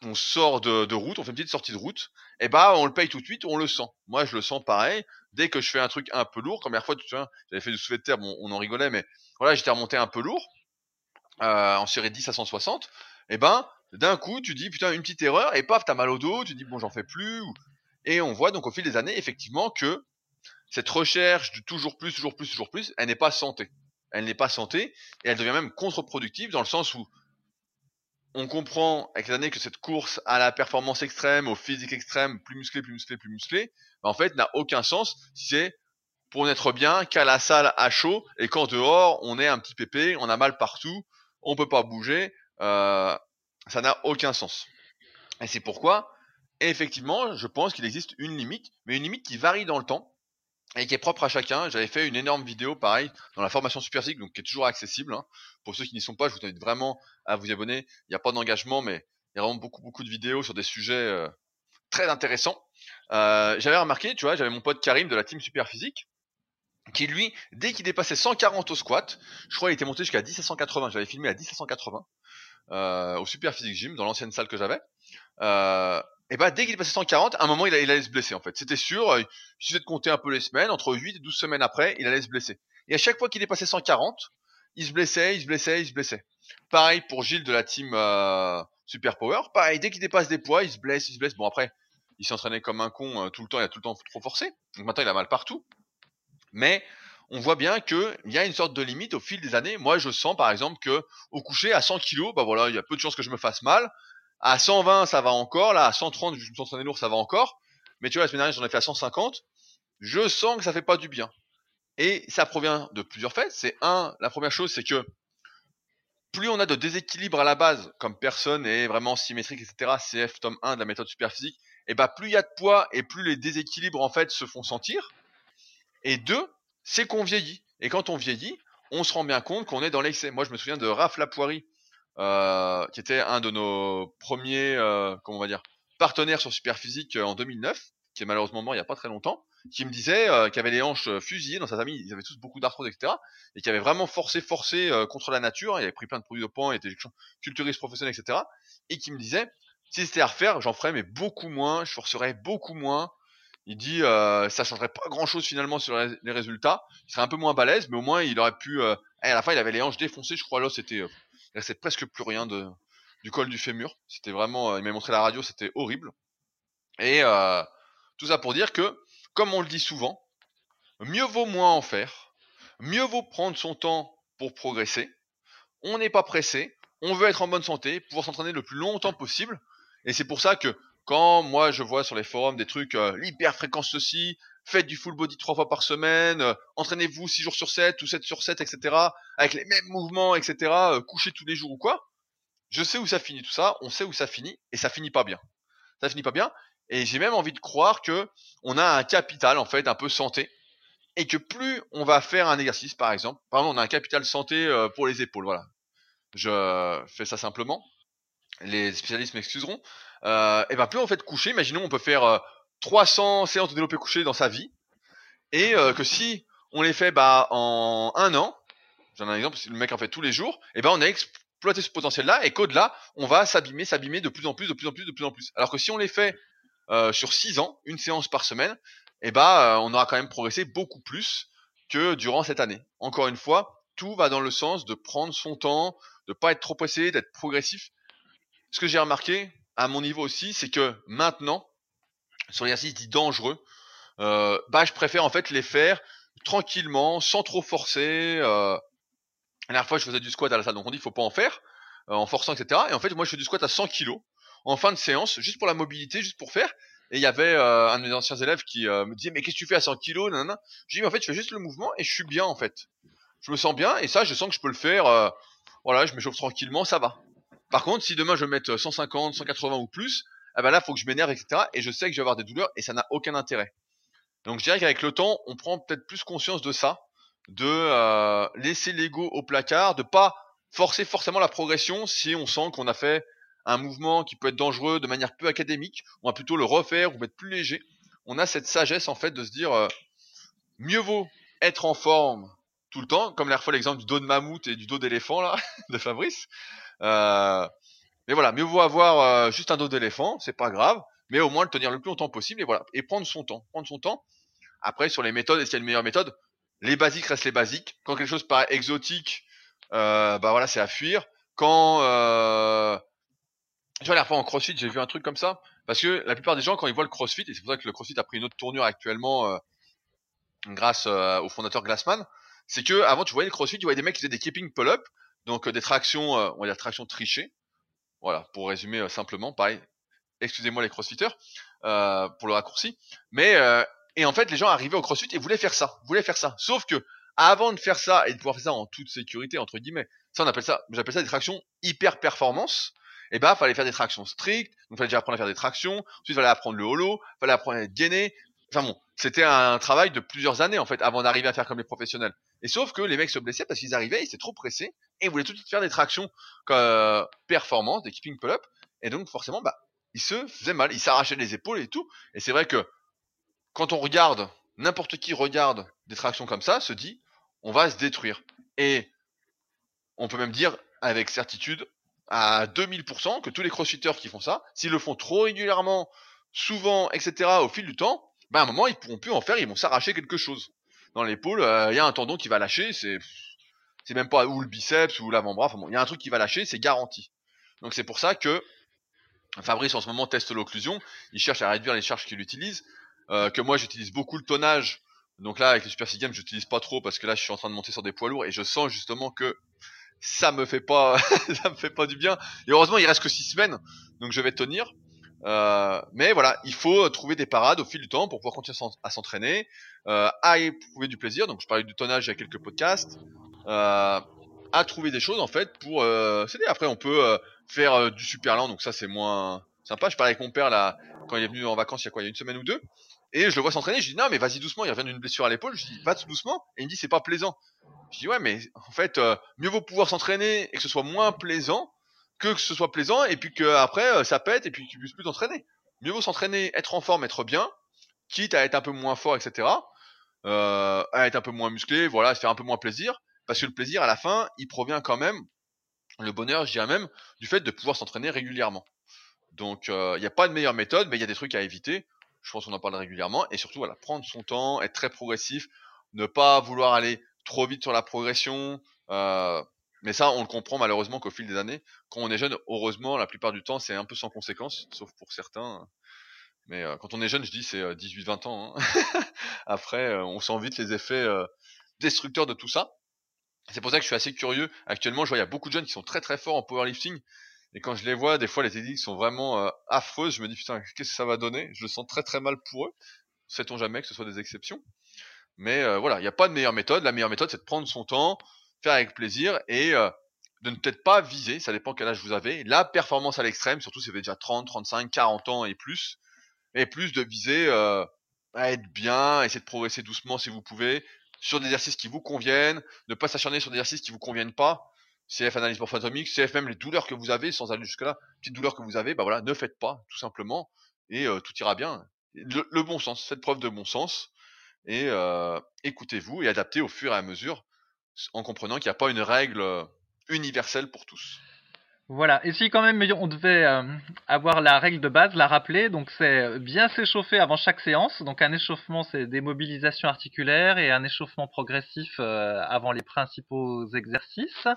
on sort de, route, on fait une petite sortie de route, et bah on le paye tout de suite, on le sent. Moi je le sens pareil. Dès que je fais un truc un peu lourd, comme la fois tu vois, j'avais fait du soulevé de terre, bon, on en rigolait, mais voilà, j'étais remonté un peu lourd, euh, en série 10 à 160, et ben d'un coup tu dis putain une petite erreur et paf t'as mal au dos, tu dis bon j'en fais plus, et on voit donc au fil des années effectivement que cette recherche de toujours plus, toujours plus, toujours plus, elle n'est pas santé. Elle n'est pas santé et elle devient même contre-productive dans le sens où on comprend avec les années que cette course à la performance extrême, au physique extrême, plus musclé, plus musclé, plus musclé, en fait, n'a aucun sens si c'est pour n'être bien qu'à la salle à chaud et quand dehors on est un petit pépé, on a mal partout, on peut pas bouger, euh, ça n'a aucun sens. Et c'est pourquoi, effectivement, je pense qu'il existe une limite, mais une limite qui varie dans le temps et qui est propre à chacun. J'avais fait une énorme vidéo, pareil, dans la formation Super donc qui est toujours accessible. Hein. Pour ceux qui n'y sont pas, je vous invite vraiment à vous abonner. Il n'y a pas d'engagement, mais il y a vraiment beaucoup, beaucoup de vidéos sur des sujets euh, très intéressants. Euh, j'avais remarqué, tu vois, j'avais mon pote Karim de la team Super Physique, qui lui, dès qu'il dépassait 140 au squat, je crois qu'il était monté jusqu'à 10 à 180. J'avais filmé à 10 à 180 euh, au Super Physique Gym, dans l'ancienne salle que j'avais. Et bah dès qu'il est passé 140, à un moment il, allait se blesser en fait. C'était sûr, euh, il suffisait de compter un peu les semaines, entre 8 et 12 semaines après, il allait se blesser. Et à chaque fois qu'il est passé 140, il se blessait, il se blessait, il se blessait. Pareil pour Gilles de la team euh, Super Power, pareil, dès qu'il dépasse des poids, il se blesse, il se blesse. Bon après, il s'entraînait comme un con euh, tout le temps, il a tout le temps trop forcé. Donc maintenant il a mal partout. Mais on voit bien qu'il y a une sorte de limite au fil des années. Moi je sens par exemple que au coucher à 100 kg, bah voilà, il y a peu de chances que je me fasse mal. À 120, ça va encore. Là, à 130, je me suis entraîné lourd, ça va encore. Mais tu vois, la semaine dernière, j'en ai fait à 150. Je sens que ça fait pas du bien. Et ça provient de plusieurs faits. C'est un, la première chose, c'est que plus on a de déséquilibre à la base, comme personne est vraiment symétrique, etc., CF tome 1 de la méthode superphysique, et bah plus il y a de poids et plus les déséquilibres en fait se font sentir. Et deux, c'est qu'on vieillit. Et quand on vieillit, on se rend bien compte qu'on est dans l'excès. Moi, je me souviens de Raph Lapoirie, euh, qui était un de nos premiers, euh, comment on va dire, partenaires sur Superphysique euh, en 2009, qui est malheureusement mort il n'y a pas très longtemps, qui me disait euh, qu'il avait les hanches fusillées dans sa famille, ils avaient tous beaucoup d'arthrose, etc. Et qui avait vraiment forcé, forcé contre la nature, il avait pris plein de produits de points, il était culturiste professionnel, etc. Et qui me disait, si c'était à refaire, j'en ferais mais beaucoup moins, je forcerais beaucoup moins. Il dit, euh, ça changerait pas grand chose finalement sur les résultats. Il serait un peu moins balèze, mais au moins il aurait pu. à la fin, il avait les hanches défoncées, je crois. Là, c'était restait presque plus rien de, du col du fémur. C'était vraiment, euh, il m'a montré la radio, c'était horrible. Et euh, tout ça pour dire que, comme on le dit souvent, mieux vaut moins en faire, mieux vaut prendre son temps pour progresser. On n'est pas pressé, on veut être en bonne santé, pouvoir s'entraîner le plus longtemps possible. Et c'est pour ça que quand moi je vois sur les forums des trucs euh, l'hyperfréquence ceci, faites du full body trois fois par semaine, euh, entraînez-vous six jours sur 7 ou 7 sur 7, etc. avec les mêmes mouvements, etc. Euh, couchez tous les jours ou quoi. Je sais où ça finit tout ça, on sait où ça finit, et ça finit pas bien. Ça finit pas bien, et j'ai même envie de croire que on a un capital en fait un peu santé, et que plus on va faire un exercice, par exemple, par exemple on a un capital santé euh, pour les épaules, voilà. Je fais ça simplement. Les spécialistes m'excuseront. Euh, et ben plus on fait coucher, imaginons on peut faire 300 séances de développé couché dans sa vie, et euh, que si on les fait bah, en un an, j'en ai un exemple, si le mec en fait tous les jours, et ben on a exploité ce potentiel-là, et qu'au-delà, on va s'abîmer, s'abîmer de plus en plus, de plus en plus, de plus en plus. Alors que si on les fait euh, sur 6 ans, une séance par semaine, et ben on aura quand même progressé beaucoup plus que durant cette année. Encore une fois, tout va dans le sens de prendre son temps, de pas être trop pressé, d'être progressif. Ce que j'ai remarqué, à mon niveau aussi, c'est que maintenant, sur l'exercice dit dangereux, euh, bah je préfère en fait les faire tranquillement, sans trop forcer. Euh, la dernière fois, je faisais du squat à la salle, donc on dit qu'il faut pas en faire, euh, en forçant, etc. Et en fait, moi, je fais du squat à 100 kg en fin de séance, juste pour la mobilité, juste pour faire. Et il y avait un de mes anciens élèves qui me disait mais qu'est-ce que tu fais à 100 kg Je dis mais en fait, je fais juste le mouvement et je suis bien en fait. Je me sens bien et ça, je sens que je peux le faire. Voilà, je m'échauffe tranquillement, ça va. Par contre, si demain je vais mettre 150, 180 ou plus, ah ben là, faut que je m'énerve, etc. Et je sais que je vais avoir des douleurs et ça n'a aucun intérêt. Donc je dirais qu'avec le temps, on prend peut-être plus conscience de ça, de euh, laisser l'ego au placard, de pas forcer forcément la progression si on sent qu'on a fait un mouvement qui peut être dangereux de manière peu académique, on va plutôt le refaire ou mettre plus léger. On a cette sagesse en fait de se dire euh, mieux vaut être en forme tout le temps, comme l'air fois l'exemple du dos de mammouth et du dos d'éléphant là de Fabrice. Euh, mais voilà, mieux vaut avoir euh, juste un dos d'éléphant, c'est pas grave, mais au moins le tenir le plus longtemps possible et voilà, et prendre son temps, prendre son temps. Après sur les méthodes, est-ce qu'il y a une meilleure méthode? Les basiques restent les basiques. Quand quelque chose paraît exotique, euh, bah voilà, c'est à fuir. Quand euh... tu vois, la en CrossFit, j'ai vu un truc comme ça, parce que la plupart des gens quand ils voient le CrossFit, et c'est pour ça que le CrossFit a pris une autre tournure actuellement euh, grâce au fondateur Glassman, c'est que avant tu voyais le CrossFit, tu voyais des mecs qui faisaient des keeping pull-up, donc des tractions, on va dire tractions trichées voilà, pour résumer euh, simplement, pareil. Excusez-moi les crossfitters euh, pour le raccourci. Mais euh, et en fait, les gens arrivaient au crossfit et voulaient faire ça, voulaient faire ça. Sauf que avant de faire ça et de pouvoir faire ça en toute sécurité entre guillemets, ça on appelle ça, j'appelle ça des tractions hyper performance. Et bah, fallait faire des tractions strictes, donc fallait déjà apprendre à faire des tractions. Ensuite, fallait apprendre le holo, fallait apprendre à être gainé. Enfin bon, c'était un travail de plusieurs années en fait avant d'arriver à faire comme les professionnels. Et sauf que les mecs se blessaient parce qu'ils arrivaient, ils étaient trop pressés et ils voulaient tout de suite faire des tractions euh, des keeping pull-up. Et donc forcément, bah, ils se faisaient mal, ils s'arrachaient les épaules et tout. Et c'est vrai que quand on regarde, n'importe qui regarde des tractions comme ça, se dit, on va se détruire. Et on peut même dire avec certitude, à 2000% que tous les crossfitters qui font ça, s'ils le font trop régulièrement, souvent, etc., au fil du temps, bah à un moment ils pourront plus en faire, ils vont s'arracher quelque chose. Dans l'épaule, il y a un tendon qui va lâcher, c'est c'est même pas ou le biceps ou l'avant-bras, bon, il y a un truc qui va lâcher, c'est garanti. Donc c'est pour ça que Fabrice en ce moment teste l'occlusion, il cherche à réduire les charges qu'il utilise, euh, que moi j'utilise beaucoup le tonnage. Donc là avec les Super Six Games, j'utilise pas trop parce que là je suis en train de monter sur des poids lourds et je sens justement que ça me fait pas ça me fait pas du bien. Et heureusement, il reste que 6 semaines, donc je vais tenir. Euh, mais voilà, il faut trouver des parades au fil du temps pour pouvoir continuer à s'entraîner, euh, à éprouver du plaisir. Donc je parlais du tonnage il y a quelques podcasts, à trouver des choses en fait pour euh, s'aider. Après, on peut euh, faire euh, du super lent, donc ça c'est moins sympa. Je parlais avec mon père là quand il est venu en vacances il y a quoi, il y a une semaine ou deux, et je le vois s'entraîner. Je dis non mais vas-y doucement, il revient d'une blessure à l'épaule. Je dis va doucement, et il me dit c'est pas plaisant. Je dis ouais mais en fait euh, mieux vaut pouvoir s'entraîner et que ce soit moins plaisant que ce soit plaisant et puis que après ça pète et puis que tu puisses plus t'entraîner. Mieux vaut s'entraîner, être en forme, être bien, quitte à être un peu moins fort, etc. Euh, à être un peu moins musclé, voilà, se faire un peu moins plaisir, parce que le plaisir à la fin, il provient quand même, le bonheur, je dirais même, du fait de pouvoir s'entraîner régulièrement. Donc il n'y a pas de meilleure méthode, mais il y a des trucs à éviter. Je pense qu'on en parle régulièrement et surtout voilà, prendre son temps, être très progressif, ne pas vouloir aller trop vite sur la progression. Euh, mais ça, on le comprend malheureusement qu'au fil des années, quand on est jeune, heureusement, la plupart du temps, c'est un peu sans conséquence, sauf pour certains. Mais euh, quand on est jeune, je dis c'est 18-20 euh, ans. Hein. Après, euh, on sent vite les effets euh, destructeurs de tout ça. C'est pour ça que je suis assez curieux. Actuellement, je vois il y a beaucoup de jeunes qui sont très très forts en powerlifting. Et quand je les vois, des fois les techniques sont vraiment affreuses. Je me dis putain, qu'est-ce que ça va donner? Je le sens très très mal pour eux. Sait-on jamais que ce soit des exceptions? Mais euh, voilà, il n'y a pas de meilleure méthode. La meilleure méthode, c'est de prendre son temps, faire avec plaisir et euh, de ne peut-être pas viser, ça dépend quel âge vous avez, la performance à l'extrême, surtout si vous avez déjà 30, 35, 40 ans et plus, et plus de viser euh, à être bien, essayer de progresser doucement si vous pouvez, sur des exercices qui vous conviennent, ne pas s'acharner sur des exercices qui vous conviennent pas. CF analyse morphoatomique, CF même les douleurs que vous avez, sans aller jusque là, petites douleurs que vous avez, bah voilà, ne faites pas, tout simplement, et tout ira bien. Le, le, bon sens, faites preuve de bon sens, et euh, écoutez-vous et adaptez au fur et à mesure en comprenant qu'il n'y a pas une règle euh, universelle pour tous. Voilà, et si quand même on devait euh, avoir la règle de base, la rappeler, donc c'est bien s'échauffer avant chaque séance. Donc un échauffement, c'est des mobilisations articulaires et un échauffement progressif euh, avant les principaux exercices.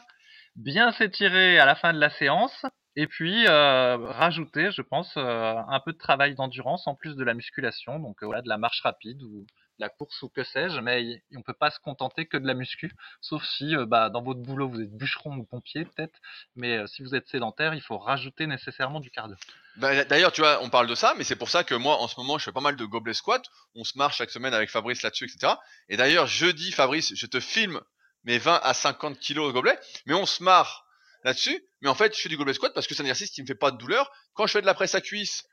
Bien s'étirer à la fin de la séance. Et puis euh, rajouter, je pense, un peu de travail d'endurance en plus de la musculation, donc voilà, de la marche rapide ou la course ou que sais-je, mais on peut pas se contenter que de la muscu, sauf si euh, bah, dans votre boulot vous êtes bûcheron ou pompier peut-être, mais euh, si vous êtes sédentaire, il faut rajouter nécessairement du cardio. Bah, d'ailleurs, tu vois, on parle de ça, mais c'est pour ça que moi, en ce moment, je fais pas mal de gobelet squat. On se marche chaque semaine avec Fabrice là-dessus, etc. Et d'ailleurs, jeudi, Fabrice, je te filme mes 20 à 50 kilos de gobelet, mais on se marre là-dessus. Mais en fait, je fais du gobelet squat parce que c'est un exercice qui me fait pas de douleur. Quand je fais de la presse à cuisse,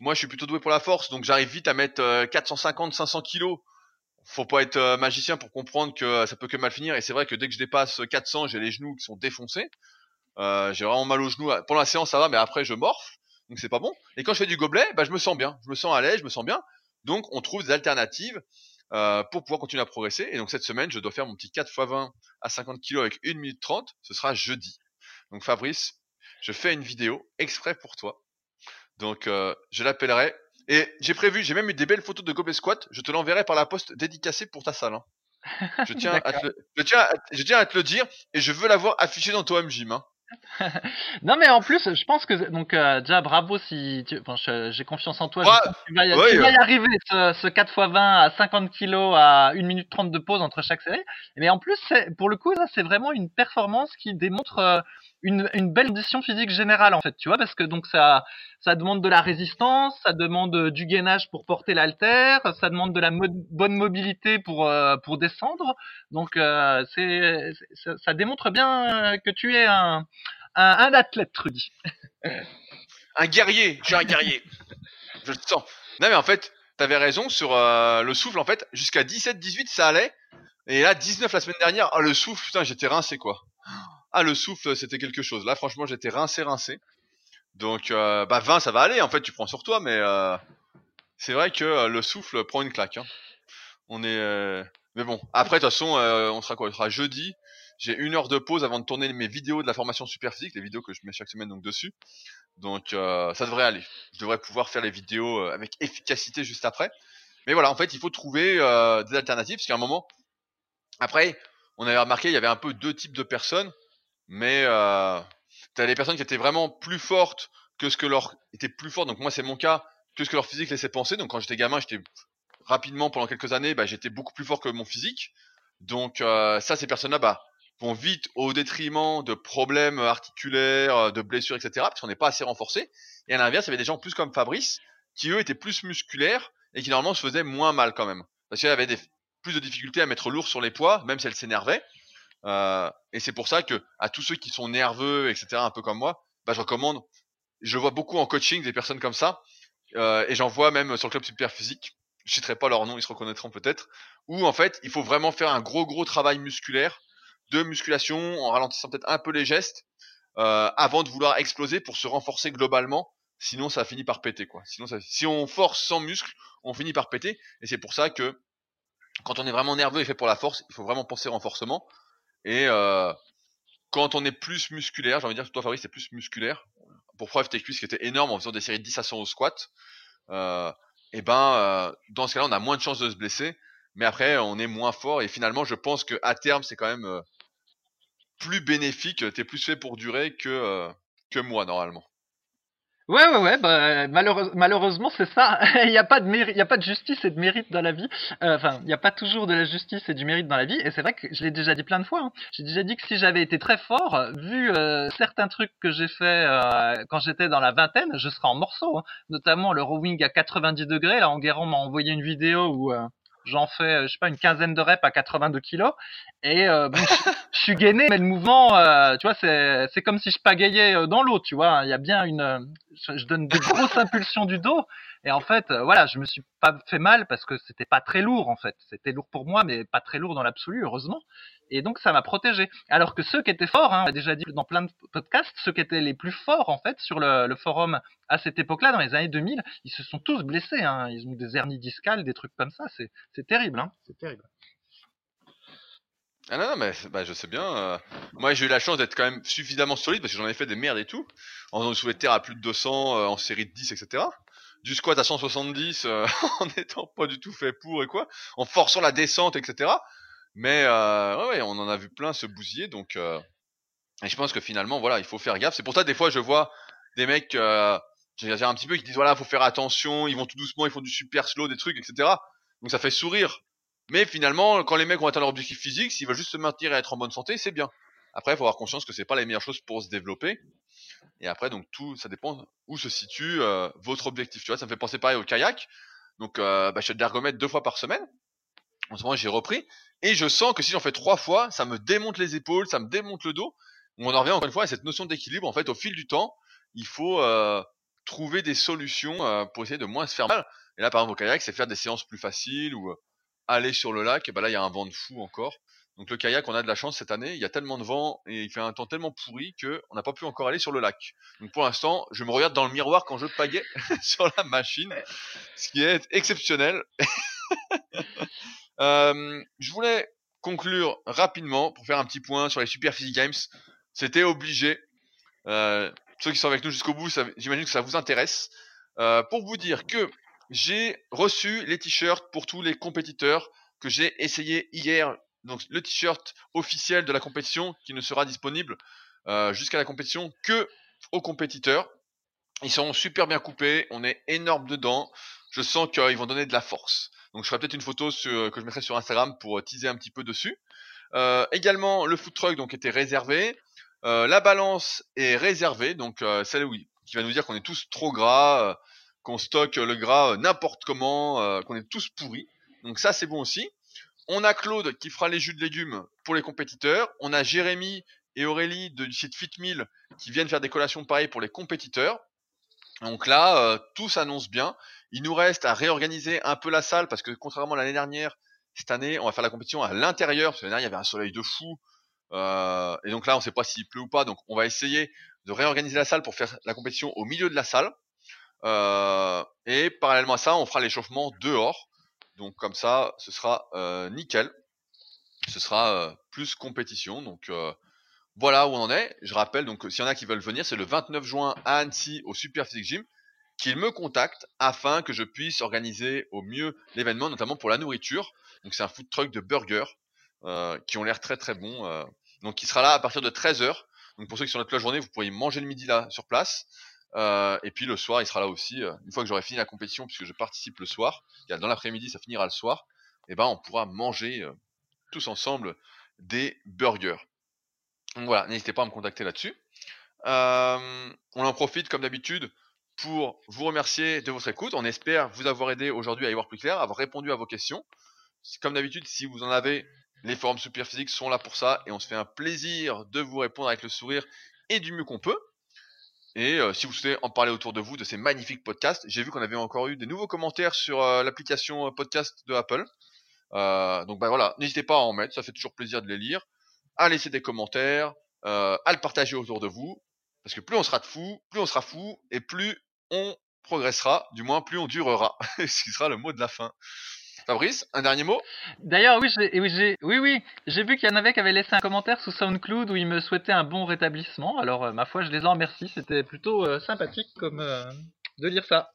moi, je suis plutôt doué pour la force, donc j'arrive vite à mettre 450, 500 kilos faut pas être euh, magicien pour comprendre que euh, ça peut que mal finir. Et c'est vrai que dès que je dépasse 400, j'ai les genoux qui sont défoncés. Euh, j'ai vraiment mal aux genoux. Pendant la séance, ça va, mais après, je morfle. Donc c'est pas bon. Et quand je fais du gobelet, bah, je me sens bien. Je me sens à l'aise, je me sens bien. Donc on trouve des alternatives euh, pour pouvoir continuer à progresser. Et donc cette semaine, je dois faire mon petit 4 x 20 à 50 kg avec 1 minute 30. Ce sera jeudi. Donc Fabrice, je fais une vidéo exprès pour toi. Donc euh, je l'appellerai et j'ai prévu, j'ai même eu des belles photos de gobelet squat. Je te l'enverrai par la poste dédicacée pour ta salle. Hein. Je tiens, à te, je, tiens je tiens à te le dire et je veux l'avoir affiché dans ton MGM. Hein. non mais en plus je pense que donc euh, déjà bravo si tu... enfin, j'ai confiance en toi tu vas, y, tu vas y arriver ce, ce 4 x 20 à 50 kg à 1 minute 30 de pause entre chaque série mais en plus pour le coup c'est vraiment une performance qui démontre euh, une, belle condition physique générale en fait, tu vois, parce que donc ça, ça demande de la résistance, ça demande du gainage pour porter l'altère, ça demande de la bonne mobilité pour euh, pour descendre. Donc euh, c'est, ça, démontre bien que tu es un un, athlète, Trudy. un guerrier, suis un guerrier. Je le sens. Non mais en fait, t'avais raison sur euh, le souffle en fait, jusqu'à 17 18 ça allait. Et là 19 la semaine dernière, oh, le souffle, putain, j'étais rincé quoi. Ah, le souffle, c'était quelque chose. Là, franchement, j'étais rincé, rincé. Donc, euh, bah 20, ça va aller. En fait, tu prends sur toi, mais euh, c'est vrai que euh, le souffle prend une claque. Hein. On est, mais bon. Après, de toute façon, on sera quoi? On sera jeudi. j'ai une heure de pause avant de tourner mes vidéos de la formation super physique, les vidéos que je mets chaque semaine donc dessus. Donc ça devrait aller. Je devrais pouvoir faire les vidéos avec efficacité juste après. Mais voilà, en fait, il faut trouver des alternatives parce qu'à un moment, après, on avait remarqué, il y avait un peu deux types de personnes, mais euh, t'as les personnes qui étaient vraiment plus fortes que ce que leur était plus fort. Donc moi, c'est mon cas que ce que leur physique laissait penser. Donc quand j'étais gamin, j'étais rapidement pendant quelques années, bah, j'étais beaucoup plus fort que mon physique. Donc euh, ça, ces personnes-là, bah, vont vite au détriment de problèmes articulaires, de blessures, etc. Parce qu'on n'est pas assez renforcé. Et à l'inverse, il y avait des gens plus comme Fabrice, qui eux étaient plus musculaires et qui normalement se faisaient moins mal quand même. Parce qu'il avait des, plus de difficultés à mettre lourd sur les poids, même si elle s'énervait. Euh, et c'est pour ça que à tous ceux qui sont nerveux, etc., un peu comme moi, bah, je recommande. Je vois beaucoup en coaching des personnes comme ça, euh, et j'en vois même sur le club super physique. Je citerai pas leur nom, ils se reconnaîtront peut-être. Où en fait, il faut vraiment faire un gros gros travail musculaire de musculation en ralentissant peut-être un peu les gestes euh, avant de vouloir exploser pour se renforcer globalement. Sinon, ça finit par péter quoi. Sinon, si on force sans muscle, on finit par péter. Et c'est pour ça que quand on est vraiment nerveux et fait pour la force, il faut vraiment penser renforcement. Et euh, quand on est plus musculaire, j'ai envie de dire que toi Fabrice c'est plus musculaire. Pour preuve tes cuisses qui étaient énormes en faisant des séries de 10 à 100 au squat. Euh, et ben euh, dans ce cas-là on a moins de chances de se blesser. Mais après on est moins fort et finalement je pense que à terme c'est quand même euh, plus bénéfique. T'es plus fait pour durer que euh, que moi normalement. Ouais, ouais, ouais. Bah, malheureusement, c'est ça. il n'y a pas de il y a pas de justice et de mérite dans la vie. Euh, enfin, il n'y a pas toujours de la justice et du mérite dans la vie. Et c'est vrai que je l'ai déjà dit plein de fois. Hein. J'ai déjà dit que si j'avais été très fort, vu euh, certains trucs que j'ai fait euh, quand j'étais dans la vingtaine, je serais en morceaux. Hein. Notamment le rowing à 90 degrés. Là, Enguerrand m'a envoyé une vidéo où j'en fais, je sais pas, une quinzaine de reps à 82 kilos. Et bon, je, suis gainé, mais le mouvement, tu vois, c'est c'est comme si je pagayais dans l'eau, tu vois. Il y a bien une je donne des grosses impulsions du dos et en fait euh, voilà je me suis pas fait mal parce que c'était pas très lourd en fait c'était lourd pour moi mais pas très lourd dans l'absolu heureusement et donc ça m'a protégé alors que ceux qui étaient forts hein, déjà dit dans plein de podcasts ceux qui étaient les plus forts en fait sur le, le forum à cette époque-là dans les années 2000 ils se sont tous blessés hein. ils ont des hernies discales des trucs comme ça c'est c'est terrible hein. c'est terrible ah non, non mais bah, je sais bien. Euh, moi, j'ai eu la chance d'être quand même suffisamment solide parce que j'en ai fait des merdes et tout. En faisant soulevé de terre à plus de 200, euh, en série de 10, etc. Du squat à 170 euh, en étant pas du tout fait pour et quoi. En forçant la descente, etc. Mais ouais, ouais, on en a vu plein se bousiller. Donc, et je pense que finalement, voilà, il faut faire gaffe. C'est pour ça des fois, je vois des mecs, j'exagère un petit peu, qui disent voilà, faut faire attention, ils vont tout doucement, ils font du super slow, des trucs, etc. Donc ça fait sourire mais finalement, quand les mecs ont atteint leur objectif physique, s'ils veulent juste se maintenir et être en bonne santé, c'est bien. Après, il faut avoir conscience que c'est pas les meilleures choses pour se développer. Et après, donc tout, ça dépend où se situe votre objectif. Tu vois, ça me fait penser pareil au kayak. Donc, bah, je fais de l'ergomètre deux fois par semaine. En ce moment, j'ai repris. Et je sens que si j'en fais trois fois, ça me démonte les épaules, ça me démonte le dos. On en revient encore une fois à cette notion d'équilibre. En fait, au fil du temps, il faut trouver des solutions pour essayer de moins se faire mal. Et là, par exemple, au kayak, c'est faire des séances plus faciles ou aller sur le lac, et ben là il y a un vent de fou encore. Donc le kayak, on a de la chance cette année, il y a tellement de vent et il fait un temps tellement pourri que on n'a pas pu encore aller sur le lac. Donc pour l'instant, je me regarde dans le miroir quand je pagaie sur la machine, ce qui est exceptionnel. euh, je voulais conclure rapidement pour faire un petit point sur les Super Physique Games. C'était obligé. Euh, ceux qui sont avec nous jusqu'au bout, j'imagine que ça vous intéresse. Euh, pour vous dire que j'ai reçu les t-shirts pour tous les compétiteurs que j'ai essayé hier. Donc le t-shirt officiel de la compétition qui ne sera disponible euh, jusqu'à la compétition que aux compétiteurs. Ils seront super bien coupés, on est énorme dedans. Je sens qu'ils vont donner de la force. Donc je ferai peut-être une photo que je mettrai sur Instagram pour teaser un petit peu dessus. Euh, également le food truck donc était réservé. Euh, la balance est réservée, donc celle oui, qui va nous dire qu'on est tous trop gras, qu'on stocke le gras euh, n'importe comment, euh, qu'on est tous pourris. Donc ça c'est bon aussi. On a Claude qui fera les jus de légumes pour les compétiteurs. On a Jérémy et Aurélie du site FitMill qui viennent faire des collations pareilles pour les compétiteurs. Donc là, euh, tout s'annonce bien. Il nous reste à réorganiser un peu la salle parce que contrairement à l'année dernière, cette année, on va faire la compétition à l'intérieur parce que l'année dernière, il y avait un soleil de fou. Euh, et donc là, on ne sait pas s'il pleut ou pas. Donc on va essayer de réorganiser la salle pour faire la compétition au milieu de la salle. Euh, et parallèlement à ça, on fera l'échauffement dehors. Donc comme ça, ce sera euh, nickel. ce sera plus compétition. Donc voilà où on en est. Je rappelle, donc s'il y en a qui veulent venir, c'est le 29 juin à Annecy au Super Physique Gym qu'ils me contactent afin que je puisse organiser au mieux l'événement, notamment pour la nourriture. Donc c'est un food truck de burgers euh, qui ont l'air très très bons. Euh. donc il sera là à partir de 13h. Donc pour ceux qui sont là toute la journée, vous pourrez manger le midi là sur place. Euh, et puis le soir, il sera là aussi. une fois que j'aurai fini la compétition, puisque je participe le soir, dans l'après-midi, ça finira le soir. Et eh ben on pourra manger tous ensemble des burgers. Donc voilà, n'hésitez pas à me contacter là-dessus. on en profite comme d'habitude pour vous remercier de votre écoute. On espère vous avoir aidé aujourd'hui à y voir plus clair, avoir répondu à vos questions. Comme d'habitude, si vous en avez, les forums Superphysique sont là pour ça et on se fait un plaisir de vous répondre avec le sourire et du mieux qu'on peut. Et euh, si vous souhaitez en parler autour de vous de ces magnifiques podcasts, j'ai vu qu'on avait encore eu des nouveaux commentaires sur euh, l'application euh, podcast de Apple. donc bah voilà, n'hésitez pas à en mettre, ça fait toujours plaisir de les lire, à laisser des commentaires, à le partager autour de vous. Parce que plus on sera de fou, plus on sera fou, et plus on progressera, du moins plus on durera. Ce qui sera le mot de la fin. Fabrice, un dernier mot? D'ailleurs, oui, j'ai, oui, oui, oui, j'ai vu qu'il y en avait qui avaient laissé un commentaire sous SoundCloud où ils me souhaitaient un bon rétablissement. Alors, euh, ma foi, je les en remercie. C'était plutôt euh, sympathique comme euh, de lire ça.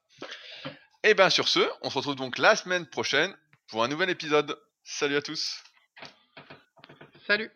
Et eh bien, sur ce, on se retrouve donc la semaine prochaine pour un nouvel épisode. Salut à tous. Salut.